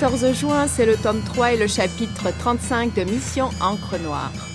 14 juin, c'est le tome 3 et le chapitre 35 de Mission Encre Noire.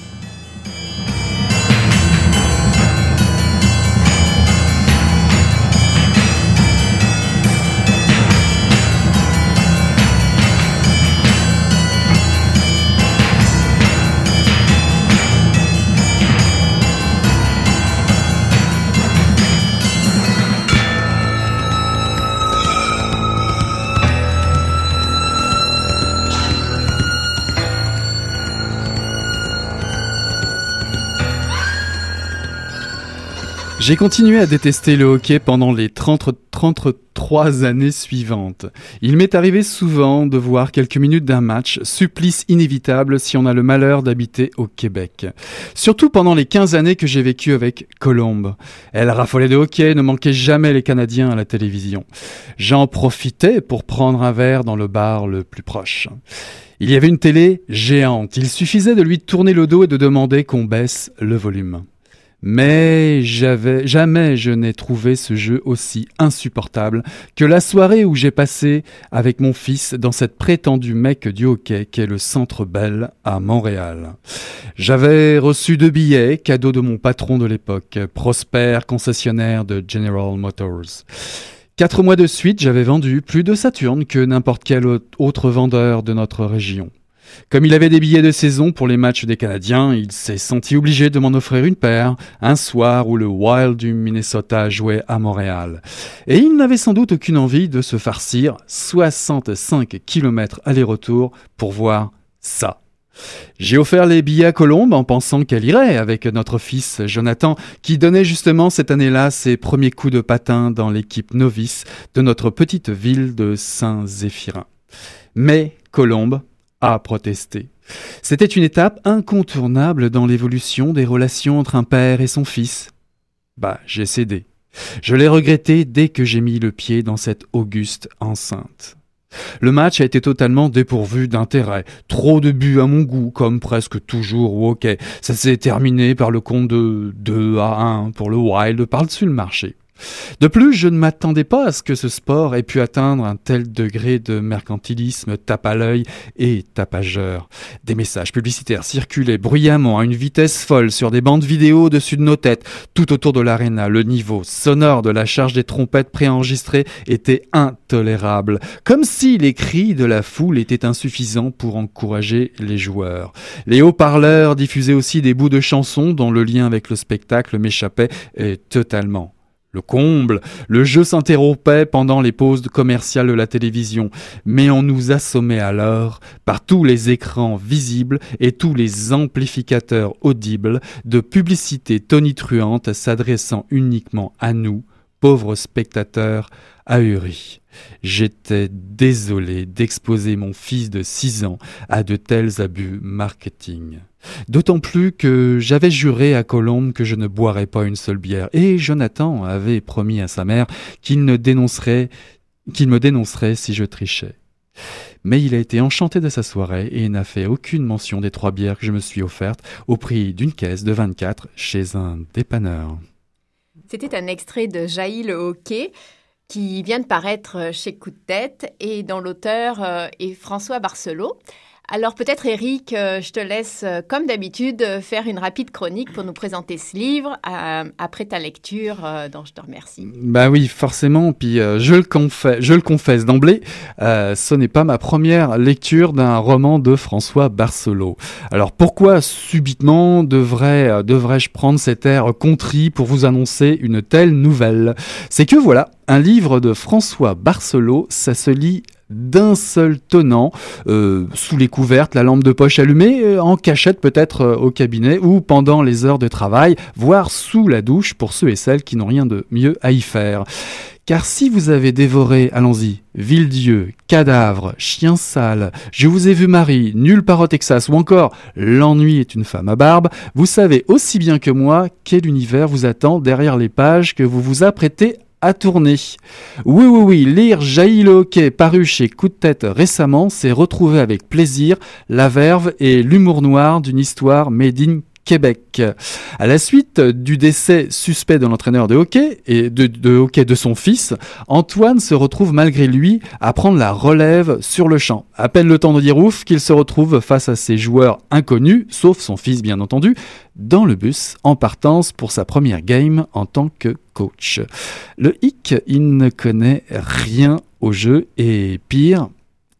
J'ai continué à détester le hockey pendant les 30, 33 années suivantes. Il m'est arrivé souvent de voir quelques minutes d'un match, supplice inévitable si on a le malheur d'habiter au Québec. Surtout pendant les 15 années que j'ai vécues avec Colombe. Elle raffolait de hockey, ne manquait jamais les Canadiens à la télévision. J'en profitais pour prendre un verre dans le bar le plus proche. Il y avait une télé géante. Il suffisait de lui tourner le dos et de demander qu'on baisse le volume. Mais jamais je n'ai trouvé ce jeu aussi insupportable que la soirée où j'ai passé avec mon fils dans cette prétendue mecque du hockey qu'est le Centre Bell à Montréal. J'avais reçu deux billets, cadeaux de mon patron de l'époque, Prosper, concessionnaire de General Motors. Quatre mois de suite, j'avais vendu plus de Saturne que n'importe quel autre vendeur de notre région. Comme il avait des billets de saison pour les matchs des Canadiens, il s'est senti obligé de m'en offrir une paire, un soir où le Wild du Minnesota jouait à Montréal. Et il n'avait sans doute aucune envie de se farcir 65 km aller-retour pour voir ça. J'ai offert les billets à Colombe en pensant qu'elle irait avec notre fils Jonathan, qui donnait justement cette année-là ses premiers coups de patin dans l'équipe novice de notre petite ville de Saint-Zéphirin. Mais Colombe a protesté. C'était une étape incontournable dans l'évolution des relations entre un père et son fils. Bah, j'ai cédé. Je l'ai regretté dès que j'ai mis le pied dans cette auguste enceinte. Le match a été totalement dépourvu d'intérêt. Trop de buts à mon goût, comme presque toujours au hockey. Ça s'est terminé par le compte de 2 à 1 pour le Wild par-dessus le marché. De plus, je ne m'attendais pas à ce que ce sport ait pu atteindre un tel degré de mercantilisme tape à l'œil et tapageur. Des messages publicitaires circulaient bruyamment à une vitesse folle sur des bandes vidéo au-dessus de nos têtes, tout autour de l'aréna. Le niveau sonore de la charge des trompettes préenregistrées était intolérable, comme si les cris de la foule étaient insuffisants pour encourager les joueurs. Les haut-parleurs diffusaient aussi des bouts de chansons dont le lien avec le spectacle m'échappait totalement. Le comble, le jeu s'interrompait pendant les pauses commerciales de la télévision, mais on nous assommait alors, par tous les écrans visibles et tous les amplificateurs audibles, de publicités tonitruantes s'adressant uniquement à nous, pauvres spectateurs ahuris. J'étais désolé d'exposer mon fils de six ans à de tels abus marketing. D'autant plus que j'avais juré à Colombe que je ne boirais pas une seule bière, et Jonathan avait promis à sa mère qu'il ne dénoncerait, qu'il me dénoncerait si je trichais. Mais il a été enchanté de sa soirée et n'a fait aucune mention des trois bières que je me suis offertes au prix d'une caisse de 24 chez un dépanneur. C'était un extrait de Jaillit le hockey qui vient de paraître chez Coup de tête et dont l'auteur euh, est François Barcelot. Alors peut-être Eric, euh, je te laisse euh, comme d'habitude faire une rapide chronique pour nous présenter ce livre euh, après ta lecture dont je te remercie. Bah oui, forcément. Puis je le confesse, je le confesse d'emblée, ce n'est pas ma première lecture d'un roman de François Barcelot. Alors pourquoi subitement devrais devrais-je prendre cet air contrit pour vous annoncer une telle nouvelle? C'est que voilà, un livre de François Barcelot, ça se lit d'un seul tenant, euh, sous les couvertes, la lampe de poche allumée, euh, en cachette peut-être euh, au cabinet ou pendant les heures de travail, voire sous la douche pour ceux et celles qui n'ont rien de mieux à y faire. Car si vous avez dévoré, allons-y, Ville-Dieu, Cadavre, Chien sale, Je vous ai vu Marie, Nulle part au Texas ou encore L'ennui est une femme à barbe, vous savez aussi bien que moi quel univers vous attend derrière les pages que vous vous apprêtez à tourner. Oui, oui, oui, lire Jaillit paru chez Coup de tête récemment, c'est retrouver avec plaisir la verve et l'humour noir d'une histoire made in Québec. À la suite du décès suspect de l'entraîneur de hockey et de, hockey de son fils, Antoine se retrouve malgré lui à prendre la relève sur le champ. À peine le temps de dire ouf qu'il se retrouve face à ses joueurs inconnus, sauf son fils bien entendu, dans le bus en partance pour sa première game en tant que coach. Le hic, il ne connaît rien au jeu et pire,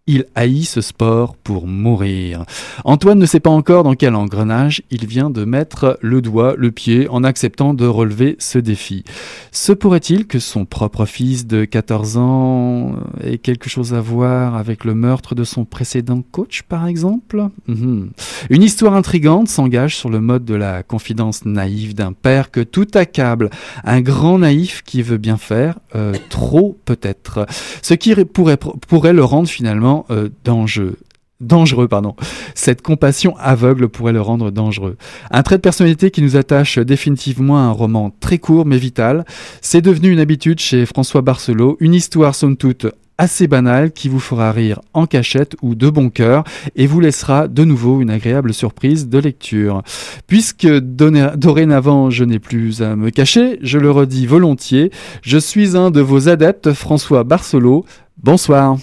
il haït ce sport pour mourir. Antoine ne sait pas encore dans quel engrenage il vient de mettre le doigt, le pied, en acceptant de relever ce défi. Se pourrait-il que son propre fils de 14 ans ait quelque chose à voir avec le meurtre de son précédent coach, par exemple? Mhm. Une histoire intrigante s'engage sur le mode de la confidence naïve d'un père que tout accable. Un grand naïf qui veut bien faire, euh, trop peut-être. Ce qui pourrait, pourrait le rendre finalement euh, dangereux. Dangereux, pardon. Cette compassion aveugle pourrait le rendre dangereux. Un trait de personnalité qui nous attache définitivement à un roman très court mais vital. C'est devenu une habitude chez François Barcelot, une histoire somme toute assez banale qui vous fera rire en cachette ou de bon cœur et vous laissera de nouveau une agréable surprise de lecture. Puisque dorénavant je n'ai plus à me cacher, je le redis volontiers, je suis un de vos adeptes, François Barcelot. Bonsoir.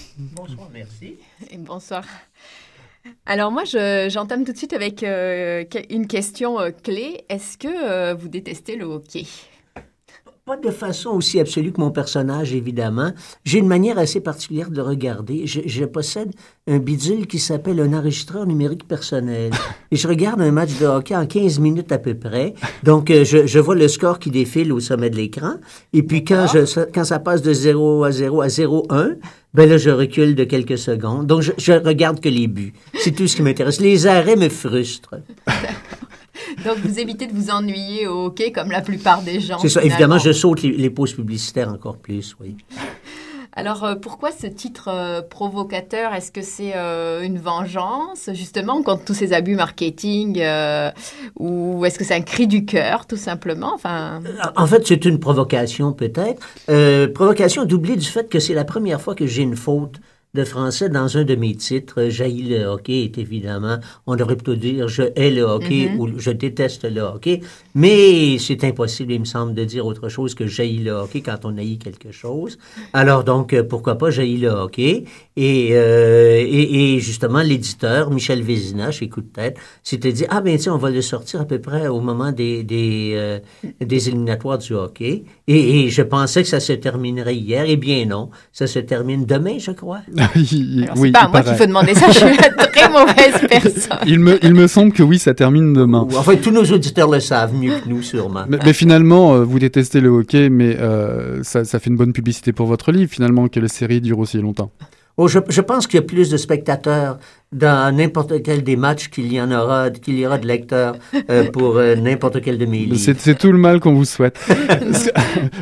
Bonsoir. Alors moi, j'entame tout de suite avec euh, une question euh, clé. Est-ce que euh, vous détestez le hockey? Pas de façon aussi absolue que mon personnage, évidemment. J'ai une manière assez particulière de regarder. Je, possède un bidule qui s'appelle un enregistreur numérique personnel. Et je regarde un match de hockey en 15 minutes à peu près. Donc, euh, je, je vois le score qui défile au sommet de l'écran. Et puis, quand, je, quand ça passe de 0 à 0 à 0-1, ben là, je recule de quelques secondes. Donc, je, je regarde que les buts. C'est tout ce qui m'intéresse. Les arrêts me frustrent. Donc, vous évitez de vous ennuyer au hockey comme la plupart des gens. C'est ça. Évidemment, je saute les, pauses publicitaires encore plus, oui. Alors, euh, pourquoi ce titre euh, provocateur? Est-ce que c'est euh, une vengeance, justement, contre tous ces abus marketing Ou est-ce que c'est un cri du cœur, tout simplement? Enfin... En fait, c'est une provocation, peut-être. provocation doublée du fait que c'est la première fois que j'ai une faute de français dans un de mes titres. Jaillit le hockey est évidemment, on devrait plutôt dire je hais le hockey mm-hmm. ou je déteste le hockey. Mais c'est impossible, il me semble, de dire autre chose que jaillit le hockey quand on haït quelque chose. Alors donc, euh, pourquoi pas jaillit le hockey? Et, euh, et, et, justement, l'éditeur, Michel Vézina, chez Coup de tête, s'était dit, ah ben tiens, on va le sortir à peu près au moment des, des, euh, des éliminatoires du hockey. Et, et, je pensais que ça se terminerait hier. Eh bien non, ça se termine demain, je crois. c'est pas à moi qu'il faut demander ça, je suis une très mauvaise personne. Il me, il me semble que oui, ça termine demain. Enfin, tous nos auditeurs le savent mieux que nous, sûrement. Mais, finalement, euh, vous détestez le hockey, mais euh, ça, ça fait une bonne publicité pour votre livre, finalement, que la série dure aussi longtemps. Oh, je, je, pense qu'il y a plus de spectateurs dans n'importe quel des matchs qu'il y en aura, qu'il y aura de lecteurs euh, pour euh, n'importe quel de mes livres. C'est tout le mal qu'on vous souhaite.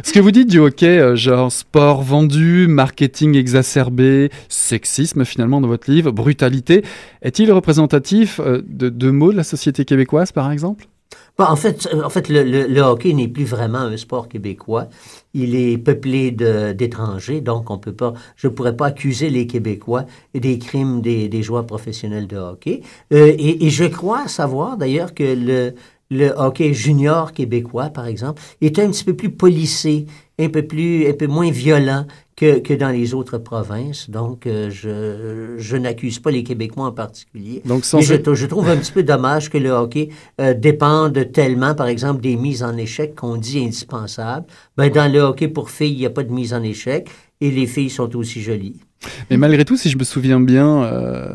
ce, que vous dites du hockey, euh, genre sport vendu, marketing exacerbé, sexisme finalement dans votre livre, brutalité, est-il représentatif de, de mots de la société québécoise par exemple? En fait, en fait le, hockey n'est plus vraiment un sport québécois il est peuplé d'étrangers, donc on peut pas, je ne pourrais pas accuser les Québécois des crimes des, joueurs professionnels de hockey. Euh, et, je crois savoir d'ailleurs que le hockey junior québécois, par exemple, est un petit peu plus policé, un peu plus, un peu moins violent que, que dans les autres provinces. Donc, euh, je, je n'accuse pas les Québécois en particulier. Donc, Mais je, je, trouve un petit peu dommage que le hockey euh, dépende tellement, par exemple, des mises en échec qu'on dit indispensables. Ben, dans le hockey pour filles, il n'y a pas de mise en échec et les filles sont aussi jolies. Mais malgré tout, si je me souviens bien, euh,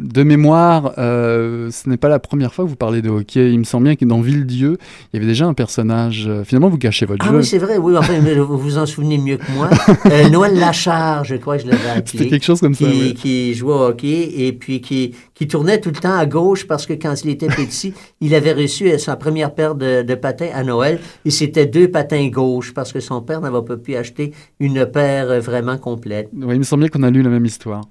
de mémoire, euh, ce n'est pas la première fois que vous parlez de hockey. Il me semble bien que dans Ville-Dieu, il y avait déjà un personnage. euh, finalement, vous cachez votre Ah jeu. oui, c'est vrai, oui, enfin, vous vous en souvenez mieux que moi. Euh, Noël Lachard, je crois que je l'avais appelé. C'était quelque chose comme ça. qui, ouais. qui jouait au hockey et puis qui, qui tournait tout le temps à gauche parce que quand il était petit, il avait reçu sa première paire de, de patins à Noël et c'était deux patins gauche parce que son père n'avait pas pu acheter une paire vraiment complète. Il me semble bien qu'on a lu la même histoire.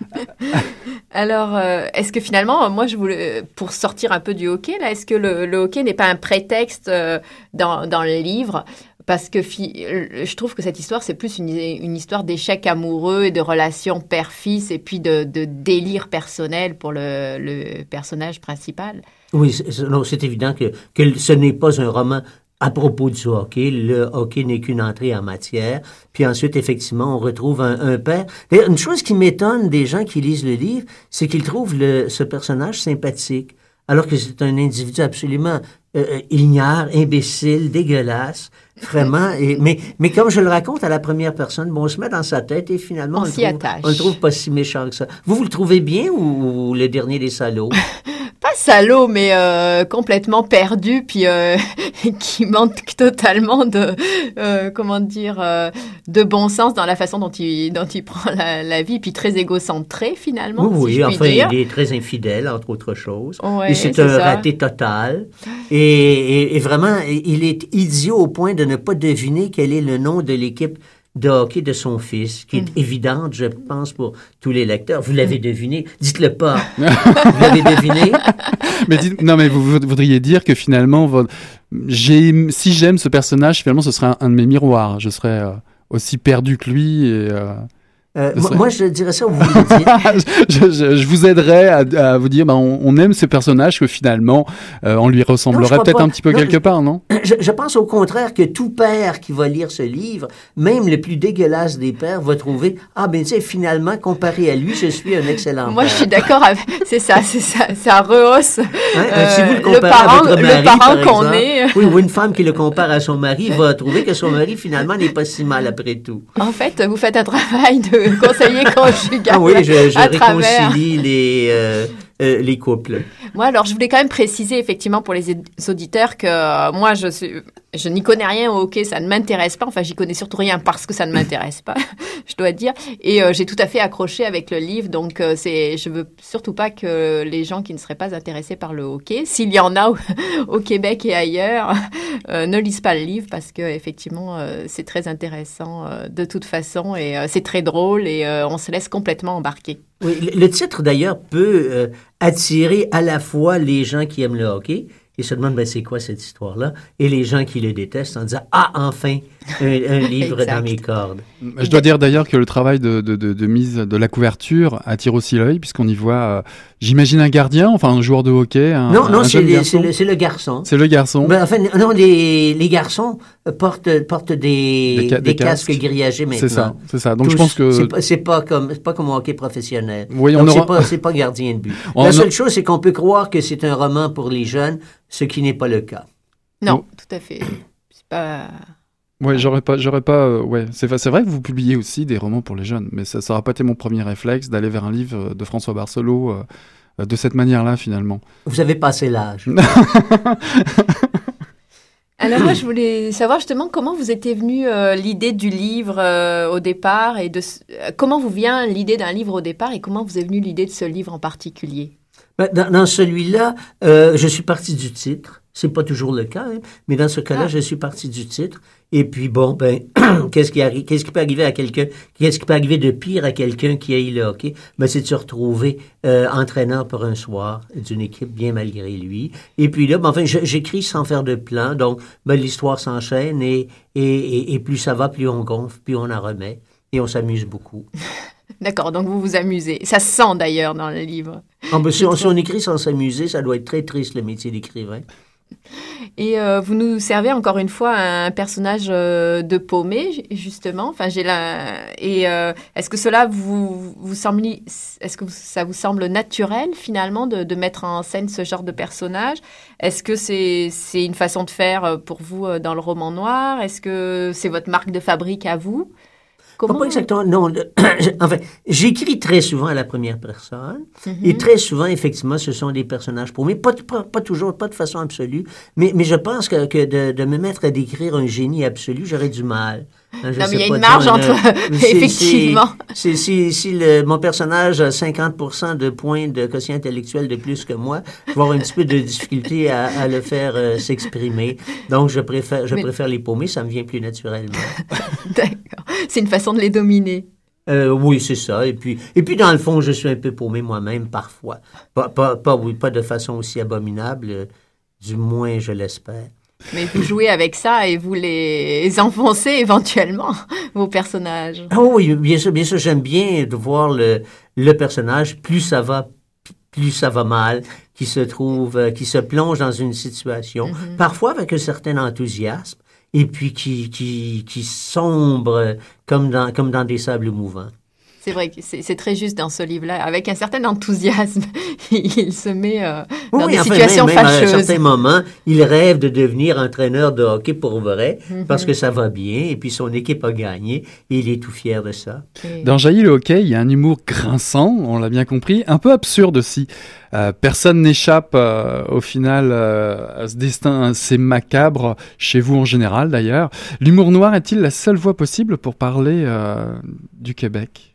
Alors, euh, est-ce que finalement, moi, je voulais, pour sortir un peu du hockey, là, est-ce que le, le hockey n'est pas un prétexte euh, dans, dans le livre Parce que fi- euh, je trouve que cette histoire, c'est plus une, une histoire d'échec amoureux et de relations père-fils et puis de, de délire personnel pour le, le personnage principal. Oui, c'est- c'est non, c'est évident que, que ce n'est pas un roman à propos du hockey. Le hockey n'est qu'une entrée en matière. Puis ensuite, effectivement, on retrouve un, un père. Une chose qui m'étonne des gens qui lisent le livre, c'est qu'ils trouvent le, ce personnage sympathique, alors que c'est un individu absolument euh, euh, ignare, imbécile, dégueulasse. Vraiment, et, mais, mais comme je le raconte à la première personne, bon, on se met dans sa tête et finalement, On on, le trouve, on le trouve pas si méchant que ça. Vous, vous le trouvez bien ou, ou le dernier des salauds? Salaud, mais euh, complètement perdu, puis euh, qui manque totalement de, euh, comment dire, de bon sens dans la façon dont il, dont il prend la, la vie, puis très égocentré finalement, Oui, si oui, enfin, dire. il est très infidèle, entre autres choses. Ouais, et c'est c'est un ça. raté total. Et, et- et vraiment, il est idiot au point de ne pas deviner quel est le nom de l'équipe de hockey de son fils, qui est Mm. évidente, je pense, pour tous les lecteurs. Vous l'avez deviné. Dites-le pas. vous l'avez deviné? mais dites- non, mais vous, vous voudriez dire que finalement, votre- si j'aime ce personnage, finalement, ce serait un, un de mes miroirs. Je serais euh, aussi perdu que lui. Et, euh, Euh, moi, je dirais ça, vous je, je- je vous aiderais à, à vous dire, ben, on, on aime ce personnage que finalement, euh, on lui ressemblerait peut-être un petit peu Non, quelque je- part, non? Je, je pense au contraire que tout père qui va lire ce livre, même le plus dégueulasse des pères, va trouver Ah, ben, tu sais, finalement, comparé à lui, je suis un excellent Moi, je suis d'accord avec. C'est ça, c'est ça, ça rehausse Hein, euh, si vous le le comparez parent, le parent par qu'on est. Oui, ou une femme qui le compare à son mari va trouver que son mari, finalement, n'est pas si mal après tout. En fait, vous faites un travail de conseiller conjugal Ah oui, je, je à travers. réconcilie les, euh, euh, les couples. Moi, alors, je voulais quand même préciser effectivement pour les auditeurs que euh, moi, je suis, je n'y connais rien au hockey, ça ne m'intéresse pas. Enfin, j'y connais surtout rien parce que ça ne m'intéresse pas, je dois dire. Et euh, j'ai tout à fait accroché avec le livre, donc euh, c'est, je veux surtout pas que les gens qui ne seraient pas intéressés par le hockey, s'il y en a au, Québec et ailleurs, euh, ne lisent pas le livre parce que effectivement, euh, c'est très intéressant de toute façon et c'est très drôle et on se laisse complètement embarquer. Oui, le, titre, d'ailleurs, peut attirer à la fois les gens qui aiment le hockey et se demandent, ben, c'est quoi cette histoire-là, et les gens qui le détestent en disant, ah, enfin, un, livre Exact. dans mes cordes. Je dois dire d'ailleurs que le travail de, de, de, de mise de la couverture attire aussi l'œil, puisqu'on y voit, euh, j'imagine, un gardien, enfin un joueur de hockey. Un, non, non, un c'est le, garçon. C'est le garçon. Ben, enfin, non, les, les garçons portent, portent des, Des ca- des des casques, casques. grillagés maintenant. c'est ça, c'est ça. Donc Tous. je pense que. C'est pas, comme c'est pas comme au hockey professionnel. Oui, on Donc c'est aura- pas c'est pas gardien de but. On La a- seule chose c'est qu'on peut croire que c'est un roman pour les jeunes, ce qui n'est pas le cas. Non, tout à fait. C'est pas. Ouais, j'aurais pas, j'aurais pas. euh, ouais, c'est c'est vrai que vous publiez aussi des romans pour les jeunes, mais ça, ça aura pas été mon premier réflexe d'aller vers un livre de François Barcelot euh, de cette manière-là finalement. Vous avez passé l'âge. Alors moi, je voulais savoir justement comment vous était venue euh, l'idée du livre euh, au départ et de euh, comment vous vient l'idée d'un livre au départ et comment vous est venue l'idée de ce livre en particulier? Ben, Dans, dans celui-là, euh, je suis parti du titre. C'est pas toujours le cas, hein, mais dans ce cas-là, Ah. je suis parti du titre. Et puis bon, ben, qu'est-ce qui arrive, qu'est-ce qui peut arriver à quelqu'un, qu'est-ce qui peut arriver de pire à quelqu'un qui aille le hockey Ben, c'est de se retrouver euh, entraîneur pour un soir d'une équipe bien malgré lui. Et puis là, ben, enfin, j'écris sans faire de plan, donc ben, l'histoire s'enchaîne et, et, et, et plus ça va, plus on gonfle, plus on en remet, et on s'amuse beaucoup. D'accord, donc vous vous amusez. Ça se sent d'ailleurs dans le livre. Ah, si, on, si on écrit sans s'amuser, ça doit être très triste le métier d'écrivain. Et euh, vous nous servez encore une fois un personnage euh, de paumé, ju- justement. Enfin, j'ai la... Et euh, est-ce que cela vous, vous semble... Est-ce que ça vous semble naturel, finalement, de, de mettre en scène ce genre de personnage? Est-ce que c'est c'est une façon de faire pour vous dans le roman noir? Est-ce que c'est votre marque de fabrique à vous? Comment Pas exactement, non. le- enfin, j'écris très souvent à la première personne. Et très souvent, effectivement, ce sont des personnages pour moi. Pas, pas, pas toujours, pas de façon absolue. Mais, mais je pense que, que de, de me mettre à décrire un génie absolu, j'aurais du mal. Hein, je Non, mais il y a une marge entre- effectivement. Si, si le, mon personnage a 50 de points de quotient intellectuel de plus que moi, je vais avoir un petit peu de difficulté à, à le faire euh, s'exprimer. Donc, je préfère, je Mais- préfère les paumer, ça me vient plus naturellement. D'accord. C'est une façon de les dominer. Euh, oui, c'est ça. Et puis, et puis, dans le fond, je suis un peu paumé moi-même parfois. Pas, pas, pas, oui, pas de façon aussi abominable, euh, du moins, je l'espère. Mais vous jouez avec ça et vous les enfoncez éventuellement, vos personnages. Ah oui, bien sûr, bien sûr, j'aime bien de voir le, le personnage, plus ça va, plus ça va mal, qui se trouve, euh, qui se plonge dans une situation, parfois avec un certain enthousiasme, et puis qui, qui, qui sombre comme dans, comme dans des sables mouvants. C'est vrai que c'est très juste dans ce livre-là. Avec un certain enthousiasme, il se met euh, dans Oui, des enfin, situations même, même à un fâcheuses. certain moment, il rêve de devenir entraîneur de hockey pour vrai, Mhm. parce que ça va bien, et puis son équipe a gagné, et il est tout fier de ça. Dans Jaillit le hockey, il y a un humour grinçant, on l'a bien compris, un peu absurde aussi. Euh, personne n'échappe euh, au final euh, à ce destin assez macabre, chez vous en général d'ailleurs. L'humour noir est-il la seule voie possible pour parler euh, du Québec?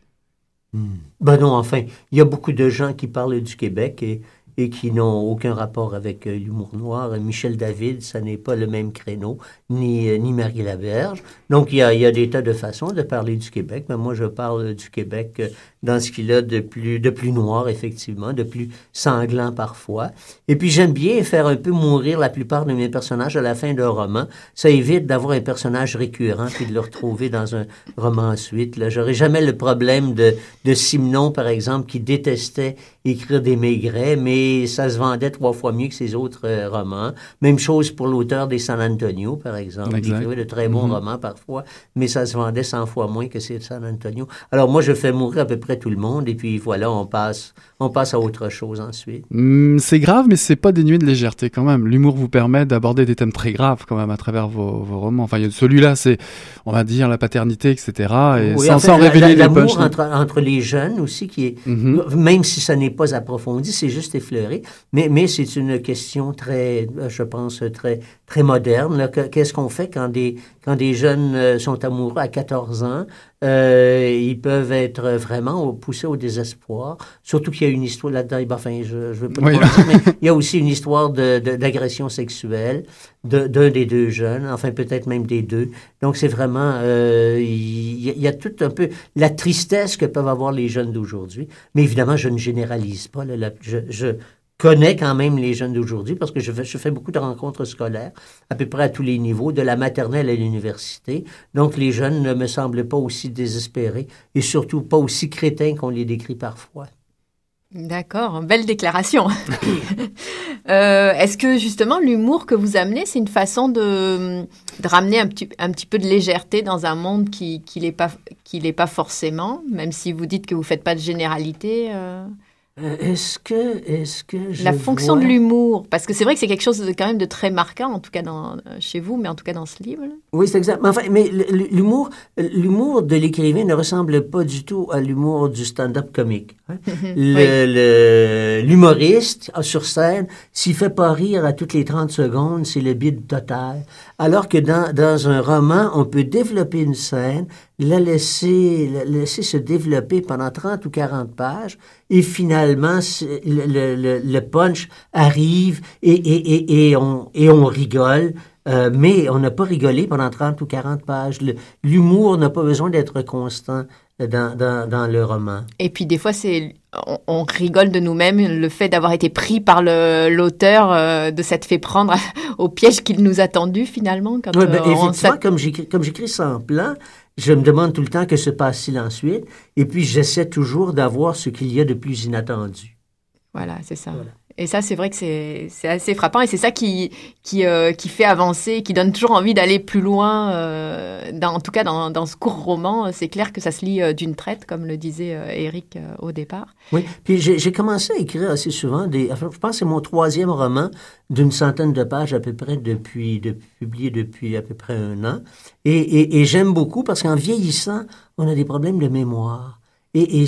Ben non, enfin, il y a beaucoup de gens qui parlent du Québec et, qui n'ont aucun rapport avec euh, l'humour noir. Michel David, ça n'est pas le même créneau, ni, euh, ni Marie Laberge. Donc, il y, a, il y a des tas de façons de parler du Québec, mais moi, je parle du Québec euh, dans ce qu'il a de plus, de plus noir, effectivement, de plus sanglant parfois. Et puis, j'aime bien faire un peu mourir la plupart de mes personnages à la fin d'un roman. Ça évite d'avoir un personnage récurrent puis de le retrouver dans un roman ensuite. Là, j'aurais jamais le problème de, de Simenon, par exemple, qui détestait écrire des maigrets, mais ça se vendait trois fois mieux que ses autres euh, romans. Même chose pour l'auteur des San Antonio, par exemple. Exact. Il écrivait de très bons Mhm. romans parfois, mais ça se vendait 100 fois moins que ces San Antonio. Alors moi, je fais mourir à peu près tout le monde, et puis voilà, on passe, on passe à autre chose ensuite. Hmm, C'est grave, mais c'est pas dénué de légèreté quand même. L'humour vous permet d'aborder des thèmes très graves quand même à travers vos, vos romans. Enfin, il y a celui-là, c'est, on va dire, la paternité, etc. Et Oui, sans, enfin, sans la- révéler la- les entre, entre les jeunes aussi, qui est, Mhm. même si ça n'est pas approfondi, c'est juste effleuré, mais, mais c'est une question très, je pense, très, très moderne. Qu'est-ce qu'on fait quand des, quand des jeunes euh, sont amoureux à 14 ans? Euh, ils peuvent être vraiment poussés au désespoir, surtout qu'il y a une histoire là-dedans, ben, enfin, je, je veux pas Oui. dire, mais il y a aussi une histoire de- de- d'agression sexuelle de- d'un des deux jeunes, enfin peut-être même des deux. Donc c'est vraiment, euh, il y, a- il y a tout un peu la tristesse que peuvent avoir les jeunes d'aujourd'hui. Mais évidemment, je ne généralise pas. là, là. je, je connais quand même les jeunes d'aujourd'hui parce que je fais, je fais beaucoup de rencontres scolaires à peu près à tous les niveaux, de la maternelle à l'université. Donc les jeunes ne me semblent pas aussi désespérés et surtout pas aussi crétins qu'on les décrit parfois. D'accord, belle déclaration. Euh, Est-ce que justement l'humour que vous amenez, c'est une façon de, ramener un petit, un petit peu de légèreté dans un monde qui pas qui l'est pas forcément, même si vous dites que vous faites pas de généralité. euh, Euh, Est-ce que, est-ce que je la fonction vois- de l'humour, parce que c'est vrai que c'est quelque chose de, quand même de très marquant, en tout cas dans, chez vous, mais en tout cas dans ce livre. là. Oui, c'est exact. Mais enfin, mais l'humour, l'humour de l'écrivain ne ressemble pas du tout à l'humour du stand-up comique. Hein. L'humoriste ah, sur scène, s'il fait pas rire à toutes les 30 secondes, c'est le bide total. Alors que dans, dans un roman, on peut développer une scène, la laisser, la laisser se développer pendant 30 ou 40 pages, et finalement, le, le- le- punch arrive et, et, et, et, on, et on rigole. Euh, mais on n'a pas rigolé pendant 30 ou 40 pages. L'humour n'a pas besoin d'être constant dans, dans, dans le roman. Et puis des fois, c'est on, on rigole de nous-mêmes, le fait d'avoir été pris par le- l'auteur, euh, de s'être fait prendre au piège qu'il nous a tendu finalement. Quand Ouais, ben, euh, effectivement, comme j'écris, comme j'écris sans plan, je me demande tout le temps que se passe-t-il ensuite, et puis j'essaie toujours d'avoir ce qu'il y a de plus inattendu. Voilà, c'est ça. Voilà. Et ça, c'est vrai que c'est assez frappant et c'est ça qui, qui, euh, qui fait avancer, qui donne toujours envie d'aller plus loin. Euh, en tout cas, dans, dans ce court roman, c'est clair que ça se lit euh, d'une traite, comme le disait Eric au départ. Oui, puis j'ai commencé à écrire assez souvent des. Je pense que c'est mon troisième roman d'une centaine de pages à peu près depuis, de, publié depuis à peu près un an. Et, et, j'aime beaucoup parce qu'en vieillissant, on a des problèmes de mémoire. Et, et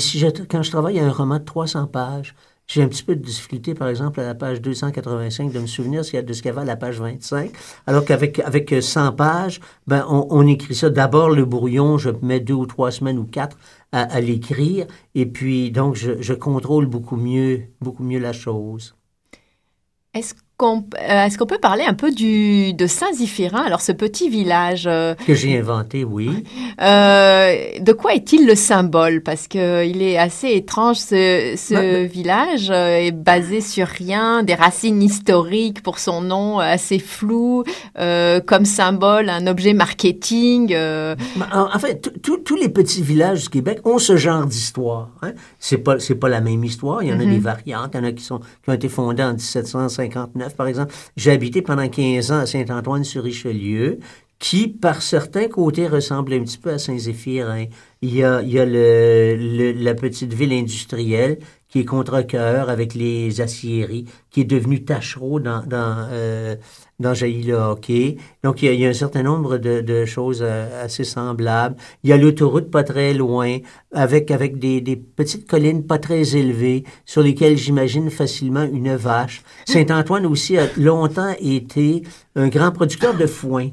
quand je travaille à un roman de 300 pages, j'ai un petit peu de difficulté, par exemple, à la page 285, de me souvenir de ce qu'il y avait à la page 25. Alors qu'avec avec 100 pages, ben, on, on écrit ça. D'abord, le brouillon, je mets deux ou trois semaines ou quatre à, à l'écrire. Et puis, donc, je, je contrôle beaucoup mieux, beaucoup mieux la chose. Euh, est-ce qu'on peut parler un peu du, de Saint-Ziphérin, alors ce petit village euh, Que j'ai inventé, oui. Euh, de quoi est-il le symbole? Parce qu'il est assez étrange, ce, ce bah, bah. village est basé sur rien, des racines historiques pour son nom assez flou, comme symbole, un objet marketing. Bah, en fait, tous les petits villages du Québec ont ce genre d'histoire. Hein? C'est pas, pas la même histoire, il y en a des variantes, il y en a qui, sont, qui ont été fondées en 1759 par exemple. J'ai habité pendant 15 ans à Saint-Antoine-sur-Richelieu, qui, par certains côtés, ressemble un petit peu à Saint-Zéphirin. Il y a, il y a le, la petite ville industrielle qui est contre-cœur avec les aciéries, qui est devenue Tachereau dans, dans, euh, dans le hockey. Donc, il y, a, un certain nombre de, choses euh, assez semblables. Il y a l'autoroute pas très loin, avec, avec des, petites collines pas très élevées, sur lesquelles j'imagine facilement une vache. Saint-Antoine aussi a longtemps été un grand producteur de foin.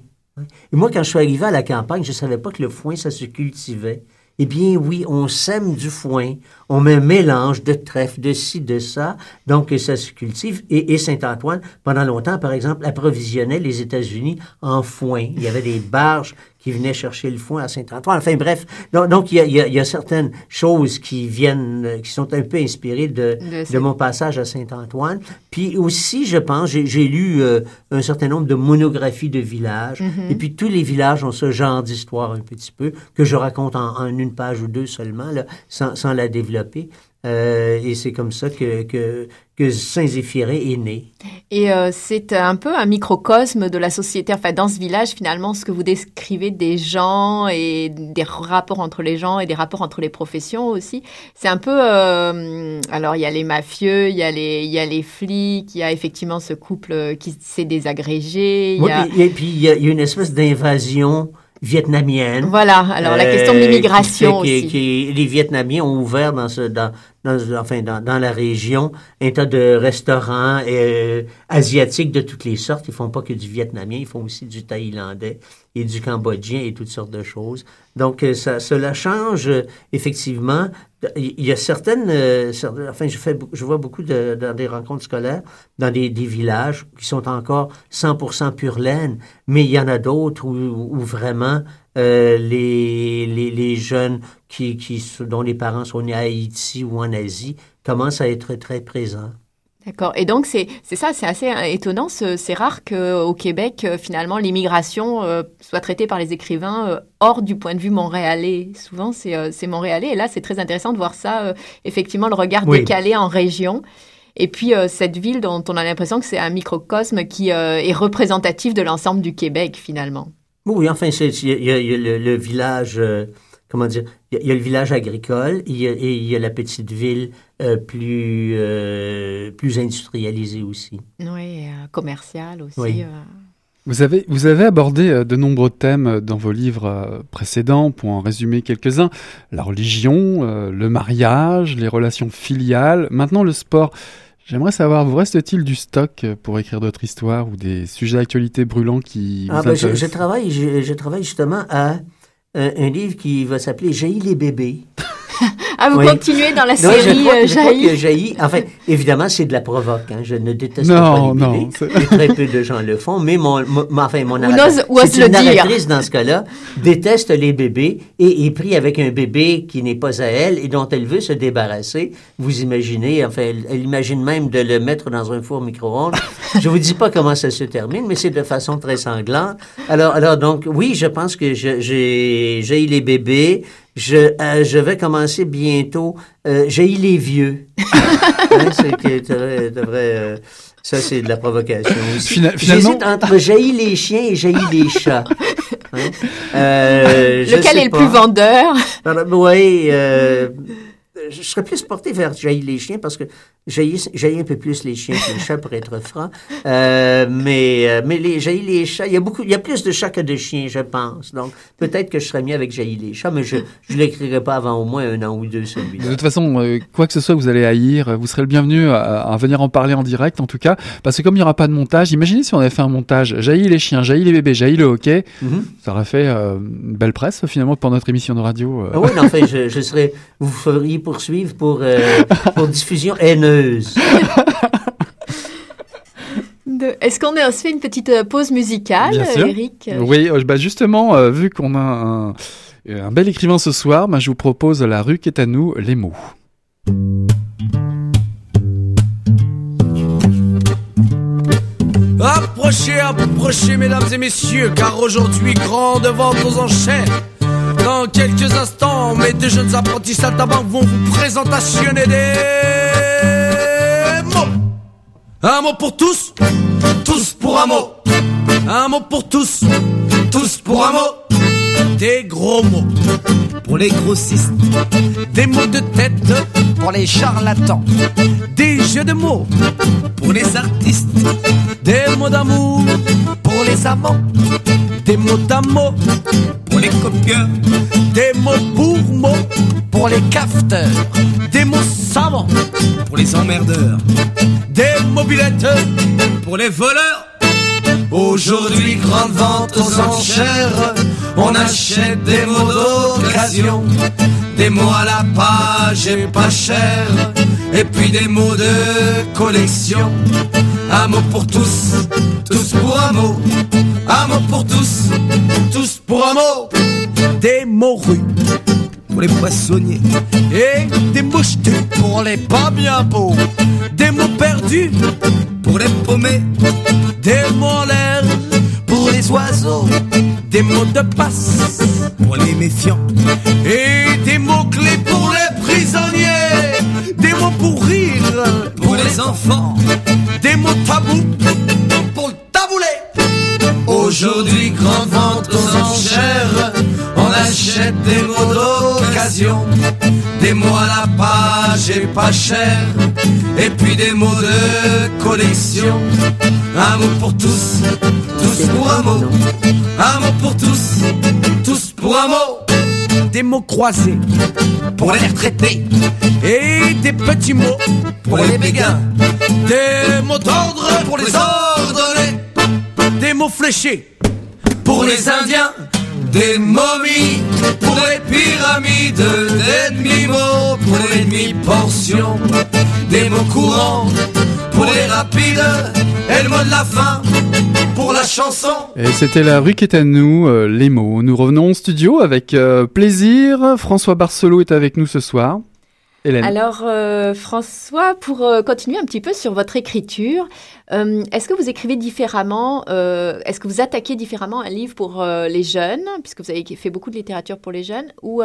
Et moi, quand je suis arrivé à la campagne, je savais pas que le foin, ça se cultivait. Eh bien oui, on sème du foin, on met un mélange de trèfle, de ci, de ça, donc ça se cultive. Et, et Saint-Antoine, pendant longtemps, par exemple, approvisionnait les États-Unis en foin. Il y avait des barges qui venait chercher le foin à Saint-Antoine. Enfin bref, donc, il, y a, il, y a, certaines choses qui viennent, qui sont un peu inspirées de, de, mon passage à Saint-Antoine. Puis aussi, je pense, j'ai lu euh, un certain nombre de monographies de villages. Mm-hmm. Et puis tous les villages ont ce genre d'histoire un petit peu que je raconte en, en, une page ou deux seulement, là, sans, sans la développer. Euh, et c'est comme ça que, que, que Saint-Zéphirin est né. Et euh, c'est un peu un microcosme de la société. Enfin, dans ce village, finalement, ce que vous décrivez des gens et des rapports entre les gens et des rapports entre les professions aussi, c'est un peu... Euh, alors, il y a les mafieux, il y a les, il y a les flics, il y a effectivement ce couple qui s'est désagrégé. Oui, et puis il y a une espèce d'invasion vietnamienne. Voilà, alors la question de l'immigration aussi. les Vietnamiens ont ouvert dans, ce, dans, dans, enfin, dans, dans, la région, un tas de restaurants euh, asiatiques de toutes les sortes. Ils font pas que du vietnamien, ils font aussi du thaïlandais et du cambodgien et toutes sortes de choses. Donc, euh, ça, cela change euh, effectivement. Il y a certaines, enfin, je fais, je vois beaucoup de, dans des rencontres scolaires, dans des, des, villages qui sont encore 100% pure laine, mais il y en a d'autres où, où, vraiment euh, les, les, les, jeunes qui, qui, dont les parents sont nés à Haïti ou en Asie commencent à être très présents. D'accord. Et donc, c'est ça, c'est assez étonnant. C'est rare qu'au Québec, euh, finalement, l'immigration euh, soit traitée par les écrivains hors du point de vue montréalais. Souvent, c'est montréalais. Et là, c'est très intéressant de voir ça, effectivement, le regard décalé en région. Et puis, cette ville dont on a l'impression que c'est un microcosme qui est représentatif de l'ensemble du Québec, finalement. Oui, enfin, il y, a, le, village, euh, comment dire, il y, a le village agricole et il y a, la petite ville euh, plus, euh, plus industrialisée aussi. Oui, commerciale aussi. Vous avez, vous avez abordé de nombreux thèmes dans vos livres précédents, pour en résumer quelques-uns. La religion, le mariage, les relations filiales, maintenant le sport. J'aimerais savoir, vous reste-t-il du stock pour écrire d'autres histoires ou des sujets d'actualité brûlants qui vous ah, ben, je, travaille, je, travaille justement à un, un livre qui va s'appeler Jaillit les bébés. ah, vous continuez dans la série euh, Jaillit. Enfin, évidemment, c'est de la provoque. Hein. Je ne déteste non, pas les bébés. très peu de gens le font. Mais mon, mon enfin, mon c'est une narratrice dans ce cas-là déteste les bébés et est pris avec un bébé qui n'est pas à elle et dont elle veut se débarrasser. Vous imaginez, enfin, elle, imagine même de le mettre dans un four micro-ondes. je vous dis pas comment ça se termine, mais c'est de façon très sanglante. Alors, alors donc, oui, je pense que j'ai Jaillit les bébés. Je, euh, je vais commencer bientôt. Euh, J'ai les vieux. Hein, c'est que t'aurais- t'aurais, euh, ça, c'est de la provocation aussi. Fina- finalement- J'hésite entre jaillit les chiens et jaillit les chats. Hein? Euh, Lequel est le pas. plus vendeur? Oui, euh, je serais plus porté vers jaillir les chiens parce que jaillir un peu plus les chiens que les chats pour être franc. Euh, mais euh, mais les jaillir les chats, il y a beaucoup, il y a plus de chats que de chiens, je pense. Donc peut-être que je serais mieux avec jaillir les chats, mais je je l'écrirai pas avant au moins un an ou deux celui-là. De toute façon, euh, quoi que ce soit, vous allez haïr. Vous serez le bienvenu à, à venir en parler en direct, en tout cas. Parce que comme il n'y aura pas de montage, imaginez si on avait fait un montage. Jaillit les chiens, jaillit les bébés, jaillit le hockey. Mhm. Ça aurait fait euh, une belle presse, finalement, pour notre émission de radio. Ah oui, non, en fait, je, je serais, vous feriez poursuivre pour, pour diffusion haineuse. De- Est-ce qu'on se fait une petite euh, pause musicale, Bien sûr. Eric? Oui, euh, bah justement, euh, vu qu'on a un, un bel écrivain ce soir, bah, je vous propose La rue qui est à nous, les mots. Approchez, approchez, mesdames et messieurs, car aujourd'hui, grande vente aux enchères. Dans quelques instants, mes deux jeunes apprentis saltabanques vont vous présentationner des. Un mot pour tous, tous pour un mot. Un mot pour tous, tous pour un mot. Des gros mots pour les grossistes. Des mots de tête pour les charlatans. Des jeux de mots pour les artistes. Des mots d'amour pour les amants. Des mots d'amour pour les copieurs. Des mots pour pour les cafeteurs. Des mots savants pour les emmerdeurs. Des mobilettes pour les voleurs. Aujourd'hui, grande vente aux enchères. On achète des mots d'occasion. Des mots à la page et pas cher. Et puis des mots de collection. Un mot pour tous, tous pour un mot. Un mot pour tous, tous pour un mot. Des mots rues pour les poissonniers. Et des mots jetés pour les pas bien beaux. Des mots perdus pour les paumés. Des mots en l'air pour les oiseaux. Des mots de passe pour les méfiants. Et des mots clés pour les prisonniers. Des mots pour rire pour les enfants. Des mots tabous pour le taboulet. Aujourd'hui, grande vente aux enchères. On achète des mots d'occasion. Des mots à la page et pas cher. Et puis des mots de collection. Un mot pour tous, tous pour un mot. Un mot pour tous, tous pour un mot. Des mots croisés pour les retraités. Et des petits mots pour les béguins. Des mots d'ordre pour les ordonnés. Des mots fléchés pour les Indiens. Des momies pour les pyramides. Des demi-mots pour les demi-portions. Des mots courants pour les rapides. Et le mot de la fin pour la chanson. Et c'était La rue qui est à nous, euh, les mots. Nous revenons au studio avec euh, plaisir. François Barcelot est avec nous ce soir. Hélène. Alors, euh, François, pour euh, continuer un petit peu sur votre écriture, euh, est-ce que vous écrivez différemment Est-ce que vous attaquez différemment un livre pour les jeunes, puisque vous avez fait beaucoup de littérature pour les jeunes, ou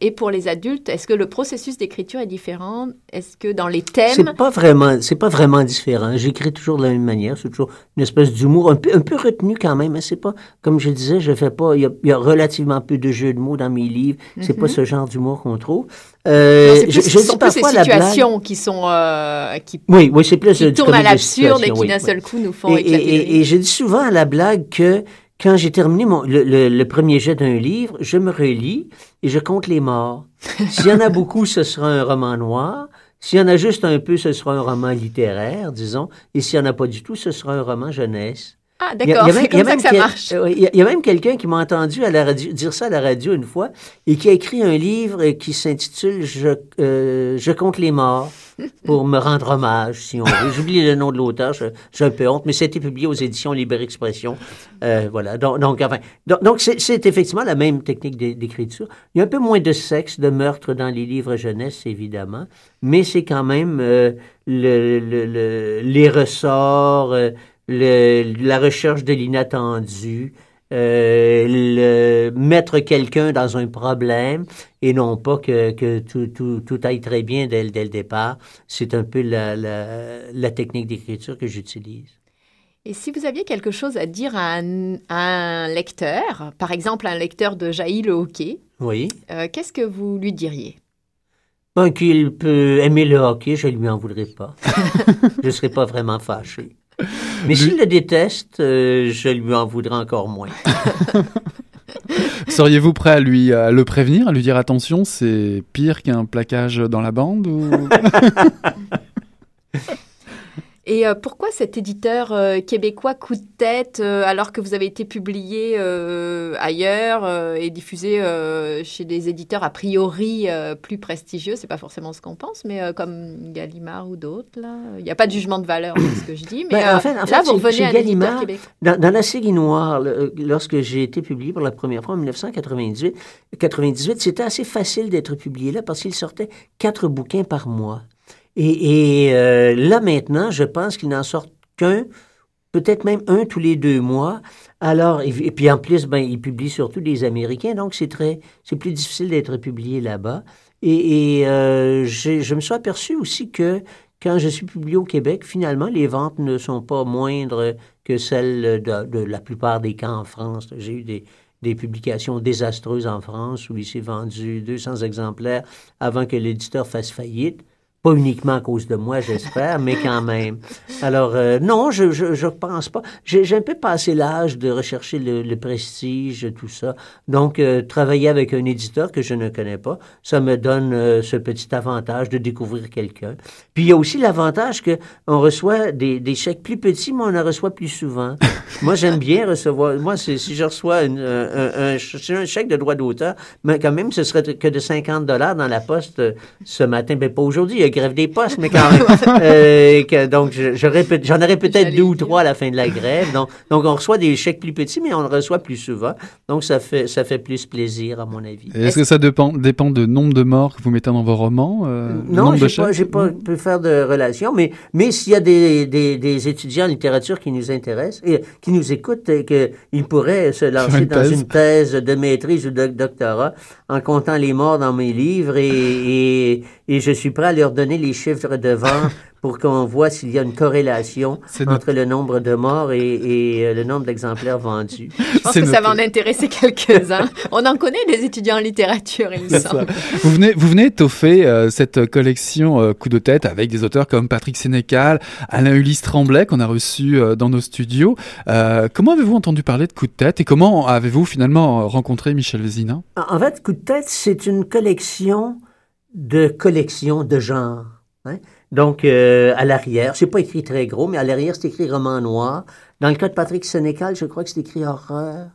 et pour les adultes Est-ce que le processus d'écriture est différent? Est-ce que dans les thèmes C'est pas vraiment, c'est pas vraiment différent. J'écris toujours de la même manière. C'est toujours une espèce d'humour un peu, un peu retenu quand même. hein. C'est pas, comme je disais, je fais pas, il y a, il y a relativement peu de jeux de mots dans mes livres. C'est pas ce genre d'humour qu'on trouve. Euh, Non, plus, je- dis ces parfois la blague- situations qui sont euh, qui, Oui, oui, c'est plus qui euh, tournent à l'absurde et qui oui, d'un seul coup nous font Et, éclater et- et- et je dis souvent à la blague que quand j'ai terminé mon, le, le- le premier jet d'un livre, je me relis et je compte les morts. S'il y en a beaucoup, ce sera un roman noir. S'il y en a juste un peu, ce sera un roman littéraire, disons. Et s'il n'y en a pas du tout, ce sera un roman jeunesse. Ah, Il y a- d'accord, c'est y comme a ça que ça quel- marche. euh, Il y a, il y a même quelqu'un qui m'a entendu à la radio, dire ça à la radio une fois et qui a écrit un livre qui s'intitule je, euh, je compte les morts pour me rendre hommage, si on veut. J'oublie le nom de l'auteur, je- j'ai un peu honte, mais c'était publié aux éditions Libre Expression. Euh, voilà. Donc, donc, enfin, donc, c'est, effectivement la même technique d'é- d'écriture. Il y a un peu moins de sexe, de meurtre dans les livres jeunesse, évidemment, mais c'est quand même euh, le, le- le- les ressorts, le- la recherche de l'inattendu. euh, le- mettre quelqu'un dans un problème et non pas que, que tout, tout, tout aille très bien dès, dès le départ. C'est un peu la, la, la technique d'écriture que j'utilise. Et si vous aviez quelque chose à dire à un, à un lecteur, par exemple un lecteur de Jaillit le hockey, Oui. euh, qu'est-ce que vous lui diriez? Bon, qu'il peut aimer le hockey, je lui en voudrais pas. je ne serais pas vraiment fâché. Mais s'il le déteste, euh, je lui en voudrais encore moins. Seriez-vous prêt à lui à le prévenir, à lui dire attention, c'est pire qu'un plaquage dans la bande ou... Et euh, pourquoi cet éditeur euh, québécois coup de tête euh, alors que vous avez été publié ailleurs et diffusé chez des éditeurs a priori plus prestigieux? C'est pas forcément ce qu'on pense, mais comme Gallimard ou d'autres là, il n'y a pas de jugement de valeur dans ce que je dis. Mais Ben, en fait- en là, fait, vous chez- revenez chez à Gallimard. Dans, dans La Série Noire, lorsque j'ai été publié pour la première fois en 1998, 98, c'était assez facile d'être publié là parce qu'il sortait quatre bouquins par mois. Et, euh, là maintenant, je pense qu'il n'en sort qu'un, peut-être même un tous les deux mois. Alors, et, puis en plus, ben, il publie surtout des Américains, donc c'est très, c'est plus difficile d'être publié là-bas. Et, euh, je me suis aperçu aussi que quand je suis publié au Québec, finalement, les ventes ne sont pas moindres que celles de, la plupart des cas en France. J'ai eu des, des publications désastreuses en France où il s'est vendu 200 exemplaires avant que l'éditeur fasse faillite. Pas uniquement à cause de moi, j'espère, mais quand même. Alors, euh, non, je je, je pense pas. J'ai un peu passé l'âge de rechercher le, le prestige, tout ça. Donc, euh, travailler avec un éditeur que je ne connais pas, ça me donne euh, ce petit avantage de découvrir quelqu'un. Puis, il y a aussi l'avantage que on reçoit des, des chèques plus petits, mais on en reçoit plus souvent. moi, j'aime bien recevoir... Moi, si je reçois un, un, un- chèque de droit d'auteur, mais quand même, ce serait que de 50 dollars dans la poste euh, ce matin. Ben, pas aujourd'hui, grève des postes, mais quand même. Euh, que- donc, je- j'en aurais peut-être deux ou trois à la fin de la grève. Donc, donc, on reçoit des chèques plus petits, mais on le reçoit plus souvent. Donc, ça fait, ça fait plus plaisir, à mon avis. Est-ce que ça dépend, dépend de nombre de morts que vous mettez dans vos romans euh, du Non, nombre de j'ai pas, j'ai pas pu faire de relation, mais, mais s'il y a des, des, des étudiants en littérature qui nous intéressent et qui nous écoutent et qu'ils pourraient se lancer une dans thèse. une thèse de maîtrise ou de doctorat en comptant les morts dans mes livres et, et, et je suis prêt à leur donner les chiffres de vente pour qu'on voit s'il y a une corrélation entre le nombre de morts et, et euh, le nombre d'exemplaires vendus. Je pense que ça va en intéresser quelques-uns. On en connaît des étudiants en littérature, il me semble. Vous venez, vous venez étoffer euh, cette collection euh, coup de tête avec des auteurs comme Patrick Sénécal, Alain Ulysse Tremblay qu'on a reçu euh, dans nos studios. Euh, comment avez-vous entendu parler de coup de tête et comment avez-vous finalement rencontré Michel Vézina En en fait, Coup de tête, c'est une collection de collections de genre. hein? Donc, euh, à l'arrière, c'est pas écrit très gros, mais à l'arrière, c'est écrit roman noir. Dans le cas de Patrick Sénécal, je crois que c'est écrit horreur.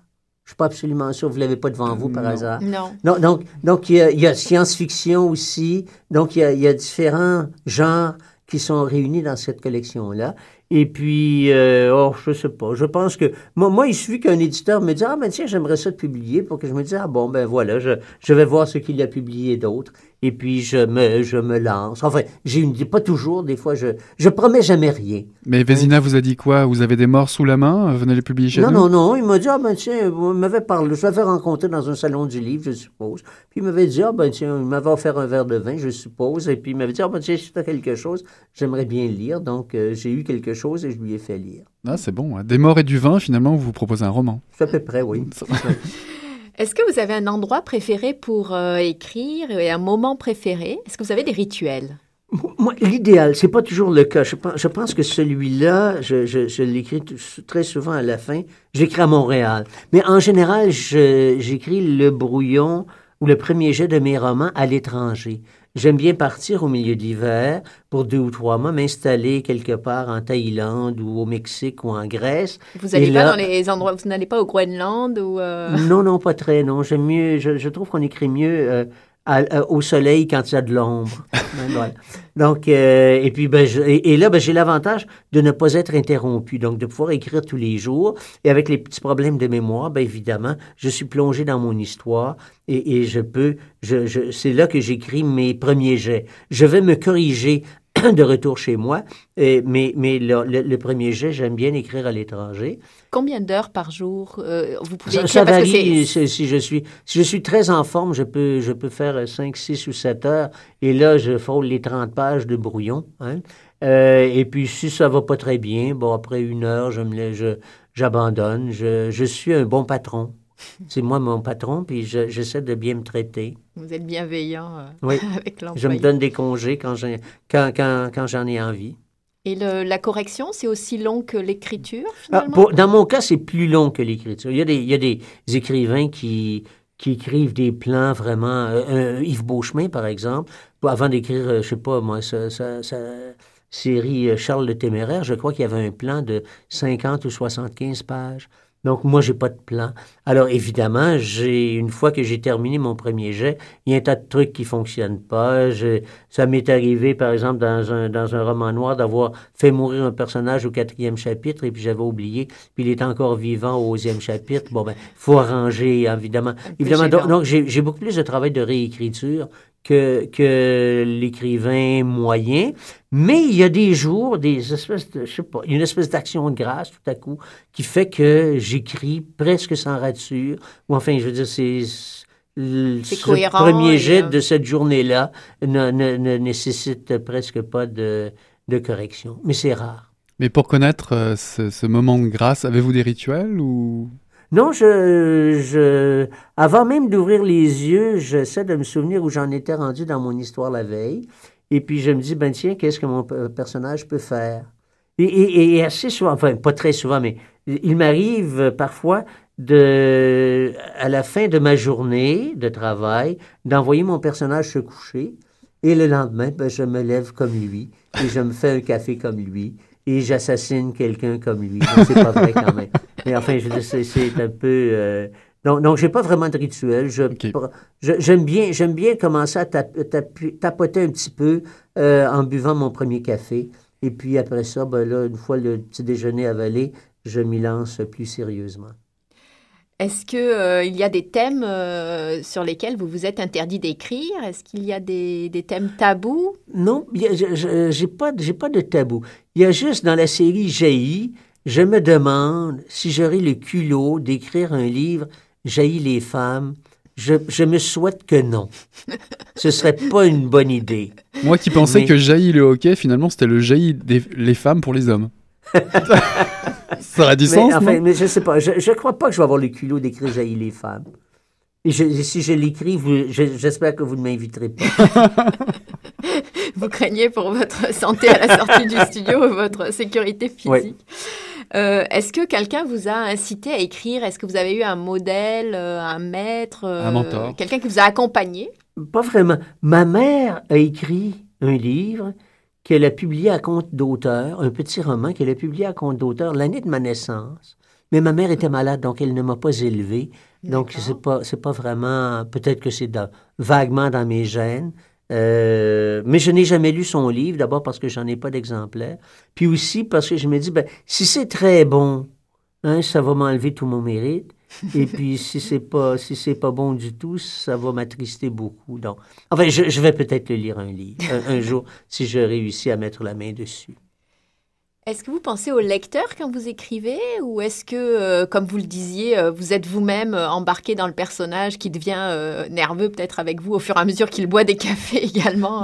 Je suis pas absolument sûr, vous l'avez pas devant vous par Non. hasard. Non. Non, donc, donc il y a, il y a science-fiction aussi. Donc, il y, a, il y a différents genres qui sont réunis dans cette collection-là. Et puis, euh, oh, je sais pas. Je pense que moi, moi il suffit qu'un éditeur me dise ah ben tiens, j'aimerais ça te publier pour que je me dise ah bon ben voilà, je, je vais voir ce qu'il a publié d'autre. Et puis je me je me lance. Enfin, j'ai une pas toujours. Des fois, je je promets jamais rien. Mais Vézina vous a dit quoi? Vous avez des morts sous la main? Venez les publier chez Non, nous? non, non. Il m'a dit, ah ben tiens, vous m'avez parlé, je l'avais rencontré dans un salon du livre, je suppose. Puis il m'avait dit, ah ben tiens, il m'avait offert un verre de vin, je suppose. Et puis il m'avait dit, ah ben tiens, si tu as quelque chose, j'aimerais bien lire. Donc euh, j'ai eu quelque chose et je lui ai fait lire. Ah, c'est bon. hein. Des morts et du vin, finalement, vous vous proposez un roman. C'est à peu près, oui. Est-ce que vous avez un endroit préféré pour euh, écrire et un moment préféré? Est-ce que vous avez des rituels? Moi, l'idéal, c'est pas toujours le cas. Je pense, que celui-là, je, l'écris très souvent à la fin. J'écris à Montréal. Mais en général, j'écris le brouillon ou le premier jet de mes romans à l'étranger. J'aime bien partir au milieu de l'hiver pour deux ou trois mois, m'installer quelque part en Thaïlande ou au Mexique ou en Grèce. Vous n'allez pas là- dans les endroits, vous n'allez pas au Groenland ou euh, Non, non, pas très, non. J'aime mieux, je, je trouve qu'on écrit mieux euh, au soleil quand il y a de l'ombre. Ben. Donc, euh, et puis, ben, je- et, et là, ben, j'ai l'avantage de ne pas être interrompu, donc de pouvoir écrire tous les jours. Et avec les petits problèmes de mémoire, ben, évidemment, je suis plongé dans mon histoire et, et je peux, je, je, c'est là que j'écris mes premiers jets. Je vais me corriger de retour chez moi. Et, mais mais le, le- le premier jet, j'aime bien écrire à l'étranger. Combien d'heures par jour euh, vous pouvez Ça, écrire? ça Parce que varie. Si, je suis, si je suis très en forme, je peux, je peux faire 5, 6 ou 7 heures. Et là, je frôle les 30 pages de brouillon. hein. Euh, et puis, si ça va pas très bien, bon, après une heure, je me j'abandonne. Je, je suis un bon patron. C'est moi mon patron, puis je- j'essaie de bien me traiter. Vous êtes bienveillant euh, Oui. avec Je me donne des congés quand, j'ai- quand, quand, quand j'en ai envie. Et le- la correction, c'est aussi long que l'écriture, Ah, dans mon cas, c'est plus long que l'écriture. Il y a des, il y a des écrivains qui, qui écrivent des plans vraiment. euh, euh, Yves Beauchemin, par exemple, avant d'écrire, je sais pas, moi, sa, sa- sa série Charles le Téméraire, je crois qu'il y avait un plan de 50 ou 75 pages. Donc, moi, j'ai pas de plan. Alors, évidemment, j'ai une fois que j'ai terminé mon premier jet, il y a un tas de trucs qui fonctionnent pas. Je- ça m'est arrivé, par exemple, dans un, dans un roman noir, d'avoir fait mourir un personnage au quatrième chapitre et puis j'avais oublié, puis il est encore vivant au onzième chapitre. Bon, ben, faut arranger, évidemment. Évidemment, donc, donc, j'ai beaucoup plus de travail de réécriture que, que l'écrivain moyen. Mais il y a des jours, des espèces de, je sais pas, une espèce d'action de grâce tout à coup qui fait que j'écris presque sans rature. Ou enfin, je veux dire, c'est ce cohérent premier et, jet euh, de cette journée-là ne, ne, ne nécessite presque pas de, de correction. Mais c'est rare. Mais pour connaître euh, ce, ce moment de grâce, avez-vous des rituels ou Non, je, je, avant même d'ouvrir les yeux, j'essaie de me souvenir où j'en étais rendu dans mon histoire la veille. Et puis je me dis, ben tiens, qu'est-ce que mon pe- personnage peut faire? Et, et- et assez souvent, enfin pas très souvent, mais il m'arrive euh, parfois de, à la fin de ma journée de travail, d'envoyer mon personnage se coucher. Et le lendemain, ben, je me lève comme lui et je me fais un café comme lui et j'assassine quelqu'un comme lui. C'est pas vrai quand même. Mais enfin, je veux dire, c'est, un peu. euh, Donc, donc j'ai pas vraiment de rituel. Je, je- j'aime bien, j'aime bien commencer à tap- tapoter un petit peu euh, en buvant mon premier café. Et puis après ça, ben là, une fois le petit déjeuner avalé, je m'y lance plus sérieusement. Est-ce que euh, il y a des thèmes euh, sur lesquels vous vous êtes interdit d'écrire? Est-ce qu'il y a des, des thèmes tabous? Non, il y a- je- je- j'ai pas, j'ai pas de tabou. Il y a juste dans la série Jaillit, je me demande si j'aurai le culot d'écrire un livre Jaillit les femmes. Je, je me souhaite que non. Ce serait pas une bonne idée. Moi qui pensais Mais- que jaillit le hockey, finalement c'était le jaillit des les femmes pour les hommes. Ça aurait du Mais, sens, enfin, non mais je sais pas. Je, je crois pas que je vais avoir le culot d'écrire Jaillit les femmes. Et je- si je l'écris, j'espère que vous ne m'inviterez pas. Vous craignez pour votre santé à la sortie du studio, votre sécurité physique. Euh, Est-ce que quelqu'un vous a incité à écrire? Est-ce que vous avez eu un modèle, euh, un maître, euh, Un mentor. quelqu'un qui vous a accompagné? Pas vraiment. Ma mère a écrit un livre qu'elle a publié à compte d'auteur, un petit roman qu'elle a publié à compte d'auteur l'année de ma naissance. Mais ma mère était malade, donc elle ne m'a pas élevé. Donc c'est pas c'est pas vraiment. Peut-être que c'est vaguement dans mes gènes. Euh, mais je n'ai jamais lu son livre, d'abord parce que j'en ai pas d'exemplaire, puis aussi parce que je me dis, ben, si c'est très bon, hein, ça va m'enlever tout mon mérite. Et puis si c'est pas si c'est pas bon du tout, ça va m'attrister beaucoup. Donc, enfin, je, je vais peut-être le lire un livre un, un jour si je réussis à mettre la main dessus. Est-ce que vous pensez au lecteur quand vous écrivez ou est-ce que, euh, comme vous le disiez, euh, vous êtes vous-même euh, embarqué dans le personnage qui devient euh, nerveux peut-être avec vous au fur et à mesure qu'il boit des cafés également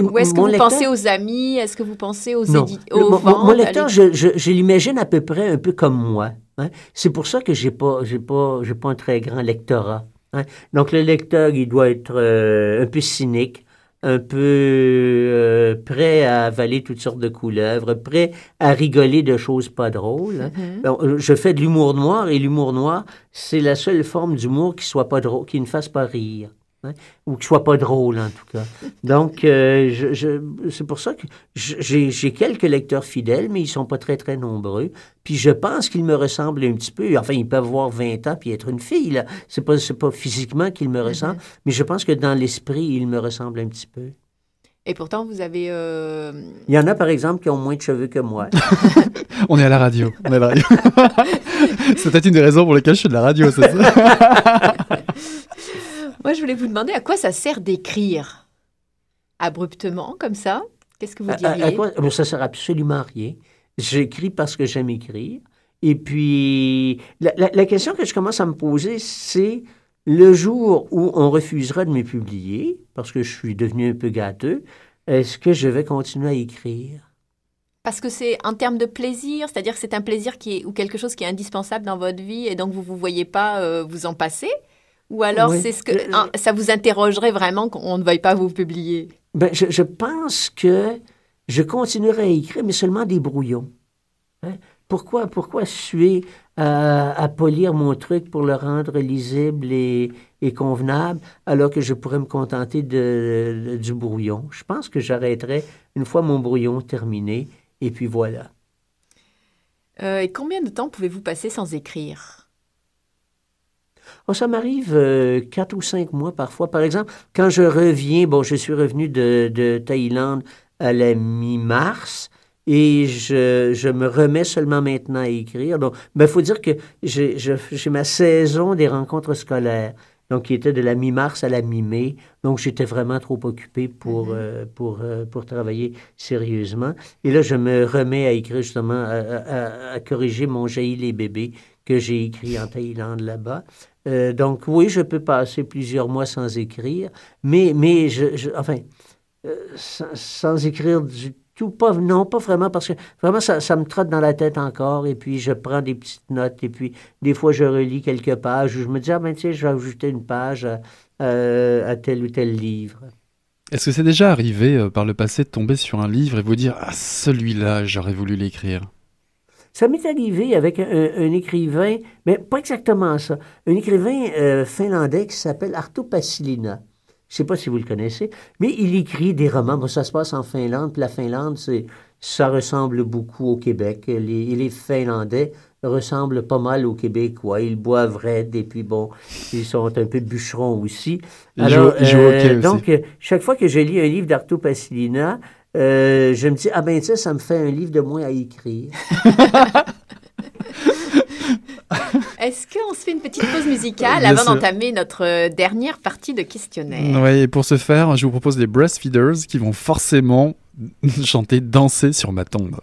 Ou est-ce que vous lecteur- pensez aux amis? Est-ce que vous pensez aux Non. mon, mon lecteur, je, je, je l'imagine à peu près un peu comme moi. hein. C'est pour ça que pas, j'ai pas, pas un très grand lectorat. hein. Donc le lecteur, il doit être euh, un peu cynique, un peu euh, prêt à avaler toutes sortes de couleuvres, prêt à rigoler de choses pas drôles. hein. Mhm. Donc, euh, je fais de l'humour noir et l'humour noir, c'est la seule forme d'humour qui soit pas drôle, qui ne fasse pas rire. Hein, ou qui soit pas drôle en tout cas. Donc, euh, je, je- c'est pour ça que je- j'ai j'ai quelques lecteurs fidèles, mais ils sont pas très, très nombreux. Puis je pense qu'ils me ressemblent un petit peu. Enfin, ils peuvent avoir 20 ans puis être une fille, là. C'est pas, c'est pas physiquement qu'ils me ressemblent, mais je pense que dans l'esprit, ils me ressemblent un petit peu. Et pourtant, vous avez... euh, Il y en a, par exemple, qui ont moins de cheveux que moi. On est à la radio. On est à la radio. c'est peut-être une des raisons pour lesquelles je fais de la radio, c'est ça? Moi, je voulais vous demander à quoi ça sert d'écrire? Abruptement, comme ça? Qu'est-ce que vous À- à- à diriez? quoi- ça sert absolument à rien. J'écris parce que j'aime écrire. Et puis, la, la- la question que je commence à me poser, c'est le jour où on refusera de me publier, parce que je suis devenu un peu gâteux, est-ce que je vais continuer à écrire? Parce que c'est en termes de plaisir, c'est-à-dire que c'est un plaisir qui est, ou quelque chose qui est indispensable dans votre vie et donc vous vous voyez pas euh, vous en passer? Ou alors Oui. c'est ce que Euh, ça vous interrogerait vraiment qu'on ne veuille pas vous publier? Ben, je, je pense que je continuerai à écrire, mais seulement des brouillons. Hein? Pourquoi, pourquoi suer à, à polir mon truc pour le rendre lisible et, et convenable, alors que je pourrais me contenter de, de- du brouillon? Je pense que j'arrêterai une fois mon brouillon terminé, et puis voilà. Euh, Et combien de temps pouvez-vous passer sans écrire? Oh, ça m'arrive euh, quatre ou cinq mois parfois. Par exemple, quand je reviens, bon, je suis revenu de, de Thaïlande à la mi-mars et je, je me remets seulement maintenant à écrire. Donc, il faut dire que j'ai ma saison des rencontres scolaires, donc qui était de la mi-mars à la mi-mai. Donc, j'étais vraiment trop occupé pour, euh, pour, euh, pour travailler sérieusement. Et là, je me remets à écrire justement, à- à corriger mon jaillit les bébés que j'ai écrit en Thaïlande là-bas. Euh, donc oui, je peux passer plusieurs mois sans écrire, mais, mais enfin, euh, sans, écrire du tout, pas, non, pas vraiment, parce que vraiment, ça, me trotte dans la tête encore, et puis je prends des petites notes, et puis des fois, je relis quelques pages, où je me dis, ah ben tiens, je vais ajouter une page à tel ou tel livre. Est-ce que c'est déjà arrivé euh, par le passé de tomber sur un livre et vous dire Ah, celui-là, j'aurais voulu l'écrire? Ça m'est arrivé avec un, un écrivain, mais pas exactement ça. Un écrivain euh, finlandais qui s'appelle Arto Passilina. Je sais pas si vous le connaissez, mais il écrit des romans. Bon, ça se passe en Finlande, puis la Finlande, c'est, ça ressemble beaucoup au Québec. Les, Finlandais ressemblent pas mal aux Québécois. Ils boivent raide, et puis bon, ils sont un peu bûcherons aussi. Ils jouent- ils jouent au hockey aussi? donc, euh, chaque fois que je lis un livre d'Arto Passilina, euh, je me dis, ah ben tu sais, ça me fait un livre de moins à écrire. Est-ce qu'on se fait une petite pause musicale Bien avant d'entamer notre euh, dernière partie de questionnaire? Ouais, et pour ce faire, je vous propose les Breastfeeders qui vont forcément chanter Danser sur ma tombe.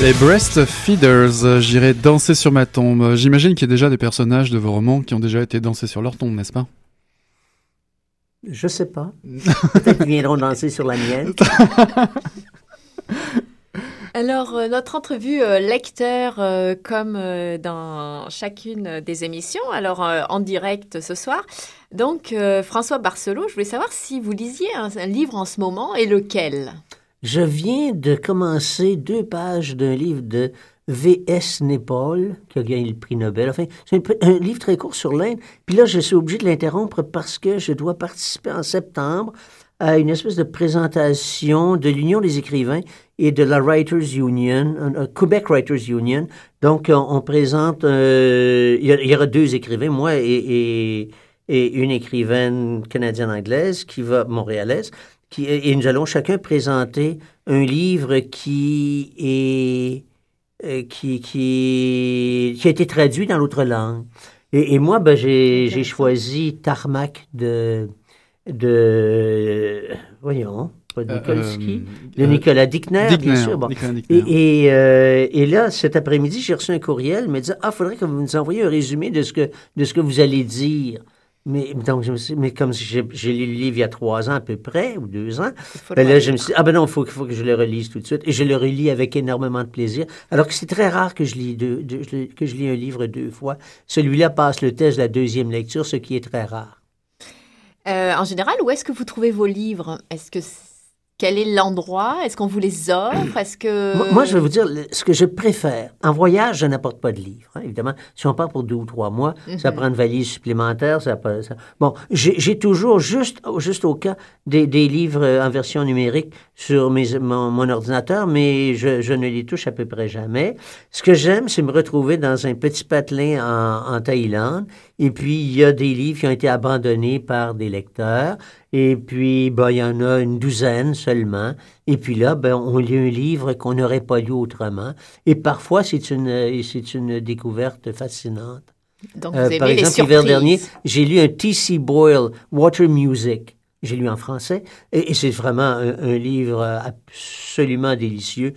Les Breastfeeders, euh, j'irai danser sur ma tombe. J'imagine qu'il y a déjà des personnages de vos romans qui ont déjà été dansés sur leur tombe, n'est-ce pas? Je sais pas. Peut-être qu'ils viendront danser sur la mienne. Alors, euh, notre entrevue euh, lecteur, euh, comme euh, dans chacune des émissions, alors euh, en direct ce soir. Donc, euh, François Barcelot, je voulais savoir si vous lisiez un, un livre en ce moment et lequel? Je viens de commencer deux pages d'un livre de V.S. Naipaul, qui a gagné le prix Nobel. Enfin, c'est un, livre très court sur l'Inde. Puis là, je suis obligé de l'interrompre parce que je dois participer en septembre à une espèce de présentation de l'Union des écrivains et de la Writers Union, euh, Quebec Writers Union. Donc, on, on présente, euh, il, y aura deux écrivains, moi et une écrivaine canadienne-anglaise qui va, montréalaise, qui, et nous allons chacun présenter un livre qui est, euh, qui, qui, qui a été traduit dans l'autre langue. Et, et moi, ben, j'ai, choisi Tarmac de, de, voyons, pas de Nikolsky, de euh, Nicolas Dickner, Dickner, bien sûr. Bon. Nicolas Dickner. Et, et, euh, et là, cet après-midi, j'ai reçu un courriel, me disait, ah, faudrait que vous nous envoyiez un résumé de ce que, de ce que vous allez dire. Mais, donc, je me suis, mais comme j'ai, lu le livre il y a trois ans à peu près, ou deux ans, ben là, je me suis dit, ah ben non, il faut, faut que je le relise tout de suite. Et je le relis avec énormément de plaisir. Alors que c'est très rare que je lis deux, que je lis un livre deux fois. Celui-là passe le test de la deuxième lecture, ce qui est très rare. Euh, en général, où est-ce que vous trouvez vos livres? Est-ce que quel est l'endroit? Est-ce qu'on vous les offre? Est-ce que Moi, je vais vous dire ce que je préfère. En voyage, je n'apporte pas de livres. hein. Évidemment, si on part pour deux ou trois mois, ça Mhm. prend une valise supplémentaire. Ça, peut- ça- Bon, j'ai toujours, juste, juste au cas, des, des livres euh, en version numérique sur mes, mon, mon ordinateur, mais je, je ne les touche à peu près jamais. Ce que j'aime, c'est me retrouver dans un petit patelin en, en Thaïlande. Et puis, il y a des livres qui ont été abandonnés par des lecteurs. Et puis, ben, il y en a une douzaine seulement. Et puis là, ben, on lit un livre qu'on n'aurait pas lu autrement. Et parfois, c'est une, c'est une découverte fascinante. donc vous Euh, aimez par les exemple, l'hiver dernier, j'ai lu un T.C. Boyle, Water Music. J'ai lu en français. Et, et c'est vraiment un, un livre absolument délicieux.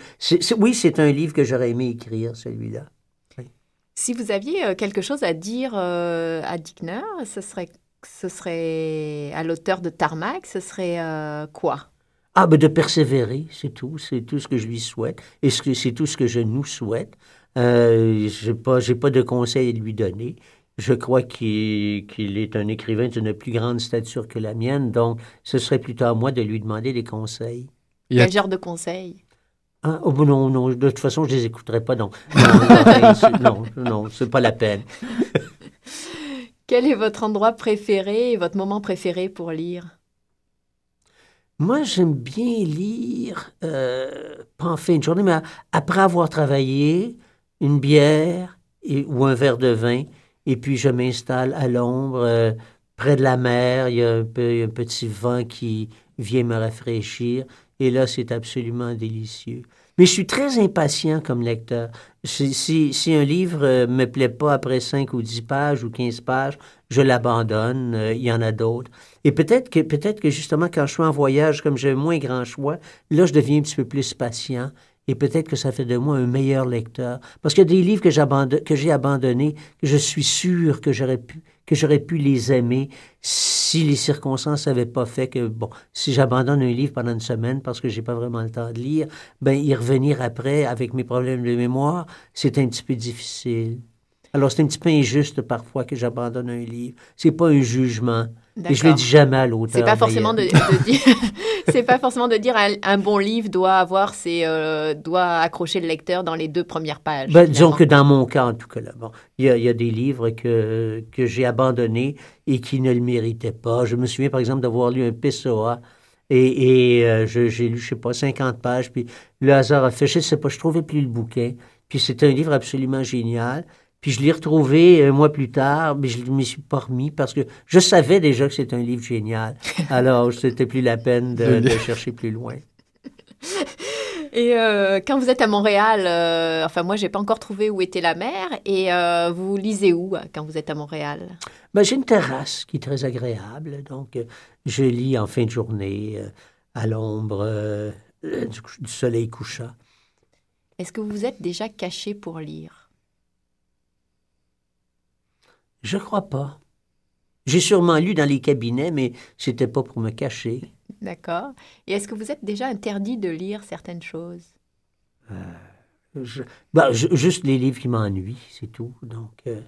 Oui, c'est un livre que j'aurais aimé écrire, celui-là. Si vous aviez euh, quelque chose à dire euh, à Dickner, ce serait, ce serait à l'auteur de Tarmac, ce serait euh, quoi? Ah, ben de persévérer, c'est tout. C'est tout ce que je lui souhaite. Et c'est tout ce que je nous souhaite. Euh, je n'ai pas, j'ai pas de conseils à lui donner. Je crois qu'il, est un écrivain d'une plus grande stature que la mienne, donc ce serait plutôt à moi de lui demander des conseils. Il y a- Quel genre de conseil Ah, oh, non, non, de toute façon, je les écouterai pas, non. Non, non, non, c'est pas la peine. Quel est votre endroit préféré et votre moment préféré pour lire? Moi, j'aime bien lire, euh, pas en fin de journée, mais après avoir travaillé, une bière et, ou un verre de vin, et puis je m'installe à l'ombre, euh, près de la mer, il y a un, peu, il y a un petit vent qui vient me rafraîchir, et là, c'est absolument délicieux. Mais je suis très impatient comme lecteur. Si, un livre euh, me plaît pas après 5 ou 10 pages ou 15 pages, je l'abandonne. Euh, il y en a d'autres. Et peut-être que, peut-être que justement, quand je suis en voyage, comme j'ai moins grand choix, là, je deviens un petit peu plus patient. Et peut-être que ça fait de moi un meilleur lecteur. Parce qu'il y a des livres que j'ai abandonnés, que je suis sûr que j'aurais pu, que j'aurais pu les aimer si les circonstances n'avaient pas fait que, bon, si j'abandonne un livre pendant une semaine parce que j'ai pas vraiment le temps de lire, ben, y revenir après avec mes problèmes de mémoire, c'est un petit peu difficile. Alors, c'est un petit peu injuste parfois que j'abandonne un livre. C'est pas un jugement. Et je le D'accord. dis jamais à l'auteur. C'est pas forcément de, dire, c'est pas forcément de dire un, un bon livre doit avoir ses, euh, doit accrocher le lecteur dans les deux premières pages. Ben, disons que dans mon cas, en tout cas, là, bon, il y a, il y a des livres que, que j'ai abandonnés et qui ne le méritaient pas. Je me souviens, par exemple, d'avoir lu un Pessoa et, et euh, j'ai lu, je sais pas, 50 pages, puis le hasard a fait, je sais pas, je trouvais plus le bouquin. Puis c'était un livre absolument génial. Puis je l'ai retrouvé un mois plus tard, mais je ne m'y suis pas remis parce que je savais déjà que c'était un livre génial. Alors, c'était plus la peine de, de chercher plus loin. Et euh, quand vous êtes à Montréal, euh, enfin moi j'ai pas encore trouvé où était la mer. Et euh, vous lisez où euh, quand vous êtes à Montréal? Ben, j'ai une terrasse qui est très agréable, donc euh, je lis en fin de journée euh, à l'ombre euh, euh, du, du soleil couchant. Est-ce que vous vous êtes déjà caché pour lire? Je crois pas. J'ai sûrement lu dans les cabinets, mais c'était pas pour me cacher. D'accord. Et est-ce que vous êtes déjà interdit de lire certaines choses? Je- ben, ju- juste les livres qui m'ennuient, c'est tout. Donc, euh,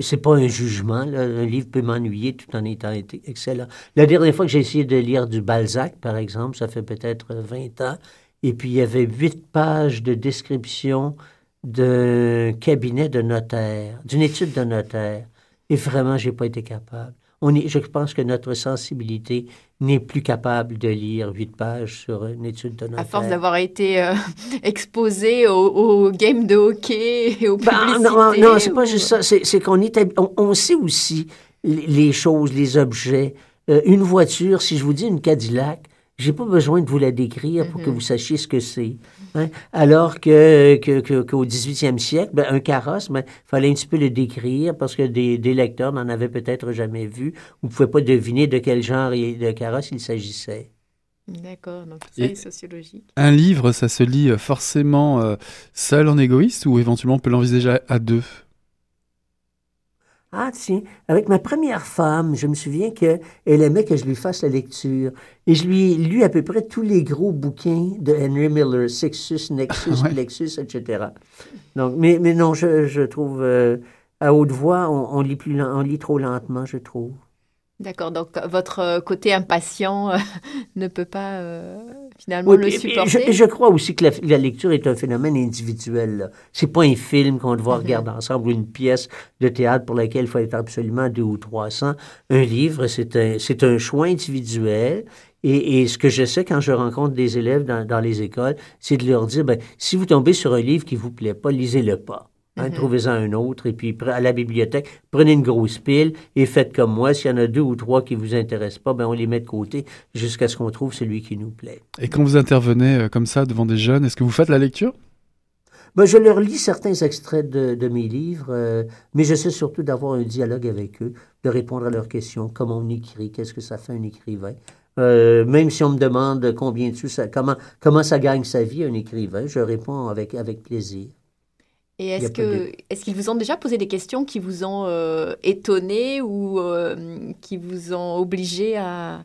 c'est pas un jugement. là. Un livre peut m'ennuyer tout en étant excellent. La dernière fois que j'ai essayé de lire du Balzac, par exemple, ça fait peut-être 20 ans, et puis il y avait huit pages de description d'un cabinet de notaire, d'une étude de notaire. Et vraiment, j'ai pas été capable. on est, je pense que notre sensibilité n'est plus capable de lire huit pages sur une étude de À force d'avoir été euh, exposé aux, games de hockey et aux ben, publicités. Non, non c'est pas juste ça. C'est qu'on est, on, sait aussi les choses, les objets. Euh, une voiture, si je vous dis une Cadillac, j'ai pas besoin de vous la décrire pour que mhm. vous sachiez ce que c'est. Hein. Alors que, qu'au 18e siècle, ben, un carrosse, il ben, fallait un petit peu le décrire parce que des, lecteurs n'en avaient peut-être jamais vu. Vous ne pouvez pas deviner de quel genre de carrosse il s'agissait. D'accord, donc c'est sociologique. Un livre, ça se lit forcément euh, seul en égoïste ou éventuellement on peut l'envisager à deux? Ah, tiens, avec ma première femme, je me souviens qu'elle aimait que je lui fasse la lecture. Et je lui ai lu à peu près tous les gros bouquins de Henry Miller, Sexus, Nexus, Lexus, etc. Donc, mais, mais non, je, je trouve, euh, à haute voix, on, lit plus, on lit trop lentement, je trouve. D'accord, donc votre euh, côté impatient euh, ne peut pas euh, finalement le supporter. Je, crois aussi que la, lecture est un phénomène individuel. C'est pas un film qu'on doit mhm. regarder ensemble ou une pièce de théâtre pour laquelle il faut être absolument deux ou trois cents. Un livre, c'est un, c'est un choix individuel. Et, ce que je sais quand je rencontre des élèves dans, dans les écoles, c'est de leur dire, ben, si vous tombez sur un livre qui vous plaît pas, lisez-le pas. Hein, mhm. Trouvez-en un autre et puis à la bibliothèque, prenez une grosse pile et faites comme moi. S'il y en a deux ou trois qui vous intéressent pas, ben on les met de côté jusqu'à ce qu'on trouve celui qui nous plaît. Et quand vous intervenez euh, comme ça devant des jeunes, est-ce que vous faites la lecture? Ben, je leur lis certains extraits de, mes livres, euh, mais j'essaie surtout d'avoir un dialogue avec eux, de répondre à leurs questions, comment on écrit, qu'est-ce que ça fait un écrivain. Euh, même si on me demande combien de ça, comment, comment ça gagne sa vie un écrivain, je réponds avec, avec plaisir. Et est-ce que est-ce qu'ils vous ont déjà posé des questions qui vous ont euh, étonné ou euh, qui vous ont obligé à,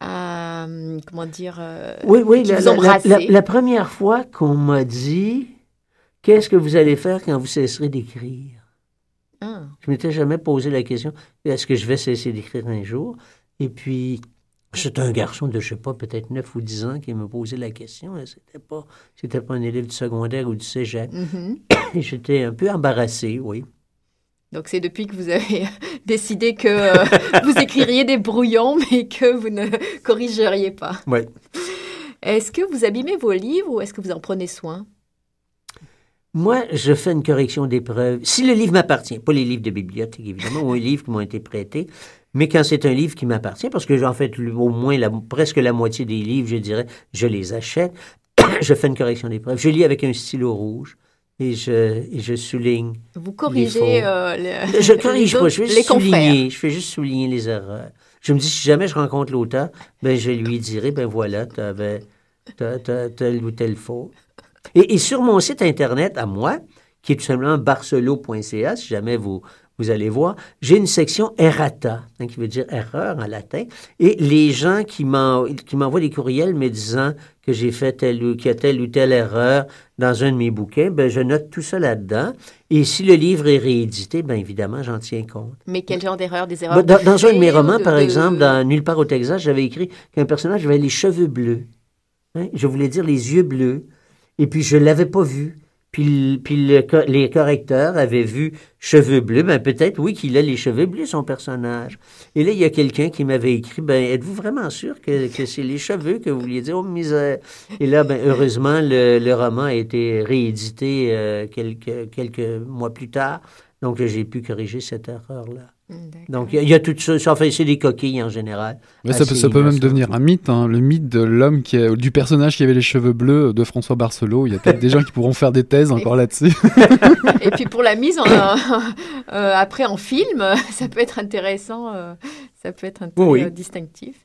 à comment dire euh, Oui, oui. La, la, première fois qu'on m'a dit qu'est-ce que vous allez faire quand vous cesserez d'écrire? Ah. Je m'étais jamais posé la question est-ce que je vais cesser d'écrire un jour? Et puis c'est un garçon de, je sais pas, peut-être 9 ou 10 ans qui me posait la question. C'était pas, c'était pas un élève du secondaire ou du cégep. Mm-hmm. J'étais un peu embarrassé, oui. Donc c'est depuis que vous avez décidé que euh, vous écririez des brouillons, mais que vous ne corrigeriez pas. Oui. Est-ce que vous abîmez vos livres ou est-ce que vous en prenez soin? Moi, je fais une correction d'épreuve. Si le livre m'appartient, pas les livres de bibliothèque, évidemment, ou les livres qui m'ont été prêtés, mais quand c'est un livre qui m'appartient, parce que j'en fais au moins la, presque la moitié des livres, je dirais, je les achète, je fais une correction d'épreuve. Je lis avec un stylo rouge et je, je souligne. Vous corrigez euh, Je corrige pas, je fais juste souligner. Je fais juste souligner les erreurs. Je me dis, si jamais je rencontre l'auteur, ben, je lui dirai, ben voilà, tu avais tel ou tel faux. Et, et, sur mon site Internet à moi, qui est tout simplement barcelo.ca, si jamais vous, vous allez voir, j'ai une section errata, hein, qui veut dire erreur en latin, et les gens qui m'envoient des courriels me disant que j'ai fait telle ou, qu'il y a telle ou telle erreur dans un de mes bouquins, ben, je note tout ça là-dedans. Et si le livre est réédité, bien évidemment, j'en tiens compte. Mais quel genre d'erreur? Des erreurs? Dans, un de mes romans, par exemple, dans Nulle part au Texas, j'avais écrit qu'un personnage avait les cheveux bleus. Hein. Je voulais dire les yeux bleus. Et puis, je l'avais pas vu. Puis, puis les correcteurs avaient vu cheveux bleus. Ben peut-être, oui, qu'il a les cheveux bleus, son personnage. Et là, il y a quelqu'un qui m'avait écrit, ben êtes-vous vraiment sûr que, c'est les cheveux que vous vouliez dire? Oh, misère! Et là, ben heureusement, le, le roman a été réédité euh, quelques, quelques mois plus tard. Donc, j'ai pu corriger cette erreur-là. Donc, il y, a tout ça. Enfin, c'est des coquilles en général. Mais ça, peut, ça peut même devenir un mythe, hein, le mythe de l'homme qui du personnage qui avait les cheveux bleus de François Barcelot. Il y a peut-être des gens qui pourront faire des thèses encore là-dessus. Et puis pour la mise en, euh, après en film, ça peut être intéressant, euh, ça peut être un peu distinctif.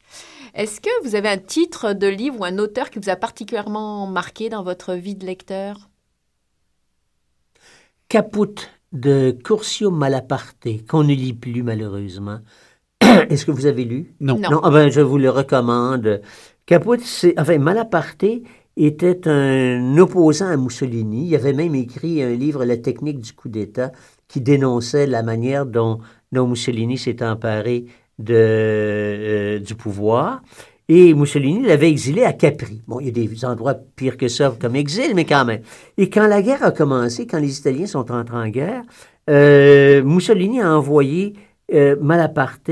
Est-ce que vous avez un titre de livre ou un auteur qui vous a particulièrement marqué dans votre vie de lecteur? Caput de Cursio Malaparte, qu'on ne lit plus malheureusement. Est-ce que vous avez lu? Non. Non, ah ben, je vous le recommande. Caput, c'est, enfin, Malaparte était un opposant à Mussolini. Il avait même écrit un livre, La technique du coup d'État, qui dénonçait la manière dont, dont Mussolini s'est emparé de, euh, du pouvoir. Et Mussolini l'avait exilé à Capri. Bon, il y a des endroits pires que ça comme exil, mais quand même. Et quand la guerre a commencé, quand les Italiens sont entrés en guerre, euh, Mussolini a envoyé euh, Malaparte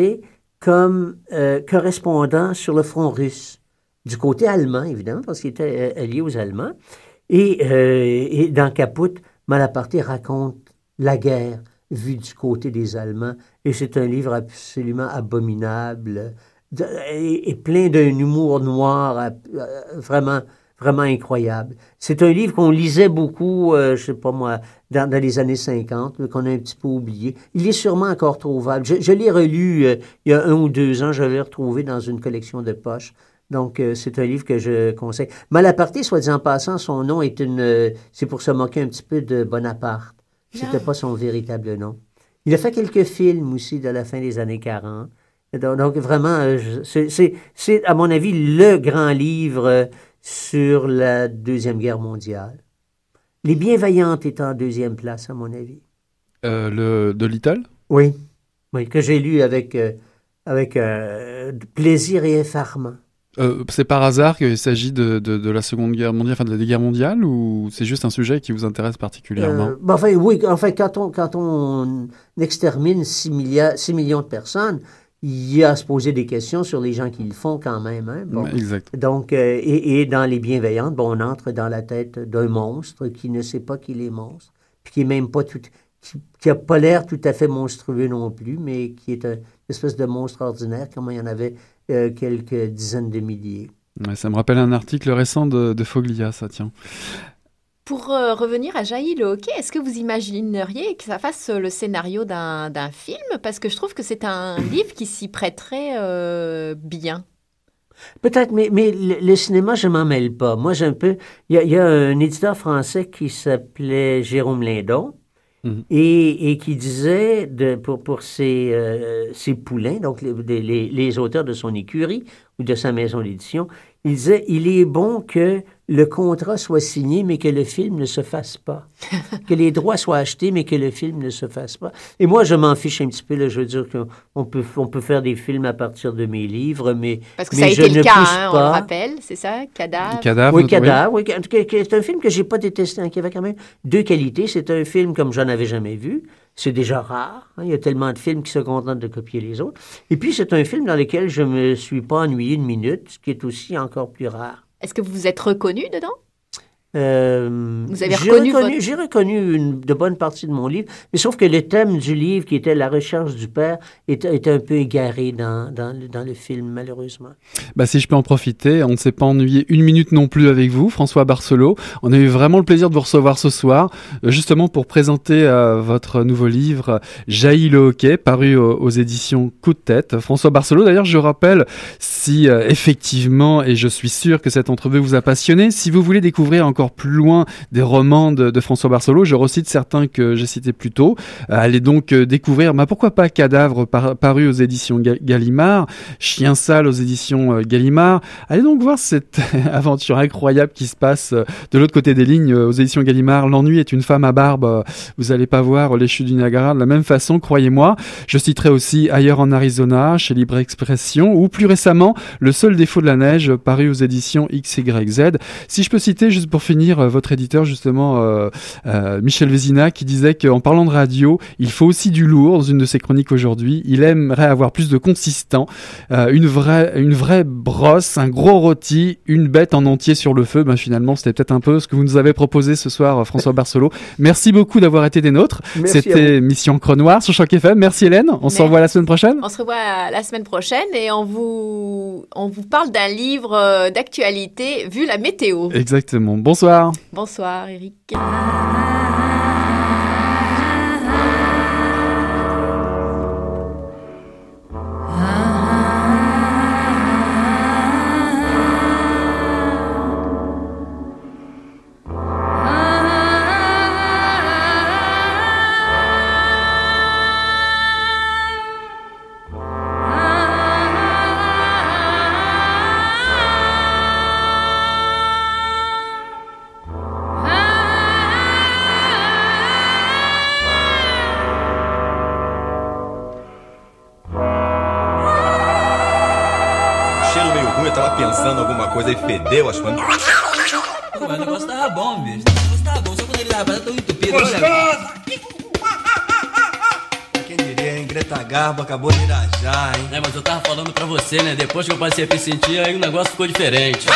comme euh, correspondant sur le front russe, du côté allemand, évidemment, parce qu'il était allié aux Allemands. Et, et dans Caput, Malaparte raconte la guerre vue du côté des Allemands. Et c'est un livre absolument abominable et, et plein d'un humour noir euh, euh, vraiment, vraiment incroyable. C'est un livre qu'on lisait beaucoup, euh, je sais pas moi, dans, dans les années 50, mais qu'on a un petit peu oublié. Il est sûrement encore trouvable. Je, je l'ai relu euh, il y a un ou deux ans, je l'ai retrouvé dans une collection de poches. Donc, euh, c'est un livre que je conseille. Malaparte, soit dit en passant, son nom est une. c'est pour se moquer un petit peu de Bonaparte. C'était Ah. pas son véritable nom. Il a fait quelques films aussi de la fin des années 40. Donc, vraiment, euh, c'est- à mon avis, le grand livre euh, sur la Deuxième Guerre mondiale. Les Bienveillantes est en deuxième place, à mon avis. Euh, le, de Little Oui. Oui, que j'ai lu avec, euh, avec euh, plaisir et effarement. C'est par hasard qu'il s'agit de, de, de la Seconde Guerre mondiale, enfin de la guerre mondiale, ou c'est juste un sujet qui vous intéresse particulièrement? Ben, enfin, oui, enfin, quand on, quand on extermine 6, milliards, 6 millions de personnes, il y a à se poser des questions sur les gens qui le font quand même. Hein? Bon. Exact. Donc, euh, et, et dans les bienveillantes, bon, on entre dans la tête d'un monstre qui ne sait pas qu'il est monstre, puis qui est même pas tout, qui, qui a pas l'air tout à fait monstrueux non plus, mais qui est un- une espèce de monstre ordinaire, comme il y en avait euh, quelques dizaines de milliers. Ouais, ça me rappelle un article récent de, de Foglia, ça tient. Pour euh, revenir à Jaillit le hockey, est-ce que vous imagineriez que ça fasse euh, le scénario d'un d'un film? Parce que je trouve que c'est un livre qui s'y prêterait euh, bien. Peut-être, mais, mais le, le cinéma, je m'en mêle pas. Moi, j'ai un peu. Il y a, il y a un éditeur français qui s'appelait Jérôme Lindon Mhm. et, et qui disait de, pour, pour ses, euh, ses poulains, donc les, les, les auteurs de son écurie ou de sa maison d'édition, il disait il est bon que le contrat soit signé, mais que le film ne se fasse pas. que les droits soient achetés, mais que le film ne se fasse pas. Et moi, je m'en fiche un petit peu. Là, je veux dire qu'on peut, on peut faire des films à partir de mes livres, mais Parce que Mais ça a je été ne le cas, hein, on le rappelle, c'est ça Cadavre? Cadavre. oui, oui. Cadavre, oui. En tout cas, C'est un film que j'ai pas détesté, hein, qui avait quand même deux qualités. C'est un film comme j'en avais jamais vu. C'est déjà rare. hein, Il y a tellement de films qui se contentent de copier les autres. Et puis, c'est un film dans lequel je me suis pas ennuyé une minute, ce qui est aussi encore plus rare. Est-ce que vous vous êtes reconnu dedans? Euh, Vous avez j'ai reconnu reconnu, votre- j'ai reconnu une de bonnes parties de mon livre, mais sauf que le thème du livre, qui était la recherche du père, était, était un peu égaré dans, dans, le- dans le film, malheureusement. Bah, si je peux en profiter, on ne s'est pas ennuyé une minute non plus avec vous, François Barcelot. On a eu vraiment le plaisir de vous recevoir ce soir, euh, justement pour présenter euh, votre nouveau livre, Jaillit le hockey, paru aux, aux éditions Coup de tête. François Barcelot, d'ailleurs, je rappelle, si euh, effectivement, et je suis sûr que cette entrevue vous a passionné, si vous voulez découvrir encore plus loin des romans de, François Barcelot, je recite certains que j'ai cités plus tôt. Euh, allez donc euh, découvrir, bah, pourquoi pas Cadavre, par- paru aux éditions Ga- Gallimard, Chien sale aux éditions euh, Gallimard. Allez donc voir cette aventure incroyable qui se passe de l'autre côté des lignes aux éditions Gallimard. L'ennui est une femme à barbe. Vous allez pas voir les chutes du Niagara de la même façon, croyez-moi. Je citerai aussi Ailleurs en Arizona, chez Libre Expression, ou plus récemment, Le seul défaut de la neige, paru aux éditions XYZ. Si je peux citer, juste pour finir, euh, votre éditeur, justement, euh, euh, Michel Vézina, qui disait qu'en parlant de radio, il faut aussi du lourd dans une de ses chroniques aujourd'hui. Il aimerait avoir plus de consistant, euh, une, vraie, une vraie brosse, un gros rôti, une bête en entier sur le feu. Ben, finalement, c'était peut-être un peu ce que vous nous avez proposé ce soir, euh, François Barcelot. Merci beaucoup d'avoir été des nôtres. C'était Mission Creux Noir sur Choc FM. Merci Hélène. On se revoit la semaine prochaine. On se revoit la semaine prochaine et on vous, on vous parle d'un livre euh, d'actualité vu la météo. Exactement. Bonsoir. Bonsoir Eric. Alguma coisa fedeu, acho que. Pô, mas o negócio tava bom, bicho. O negócio tava bom, só quando ele tava tão entupido. Olha, Quem diria, hein? Greta Garbo acabou de irajar, hein? É, mas eu tava falando pra você, né? Depois que eu passei a me sentir, aí o negócio ficou diferente.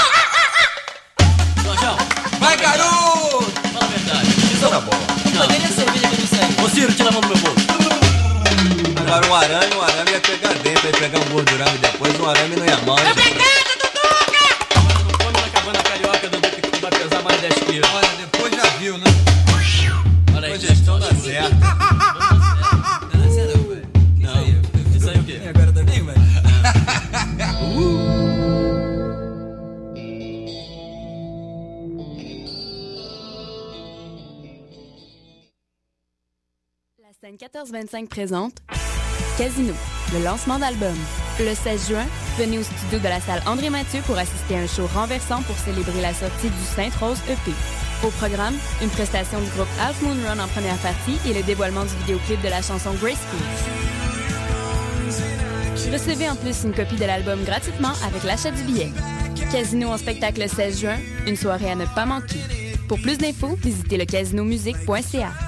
25 Casino, le lancement d'album. Le 16 juin, venez au studio de la salle André Mathieu pour assister à un show renversant pour célébrer la sortie du Sainte-Rose EP. Au programme, une prestation du groupe Half Moon Run en première partie et le dévoilement du vidéoclip de la chanson Graceful. Recevez en plus une copie de l'album gratuitement avec l'achat du billet. Casino en spectacle le 16 juin, une soirée à ne pas manquer. Pour plus d'infos, visitez le casinomusique.ca.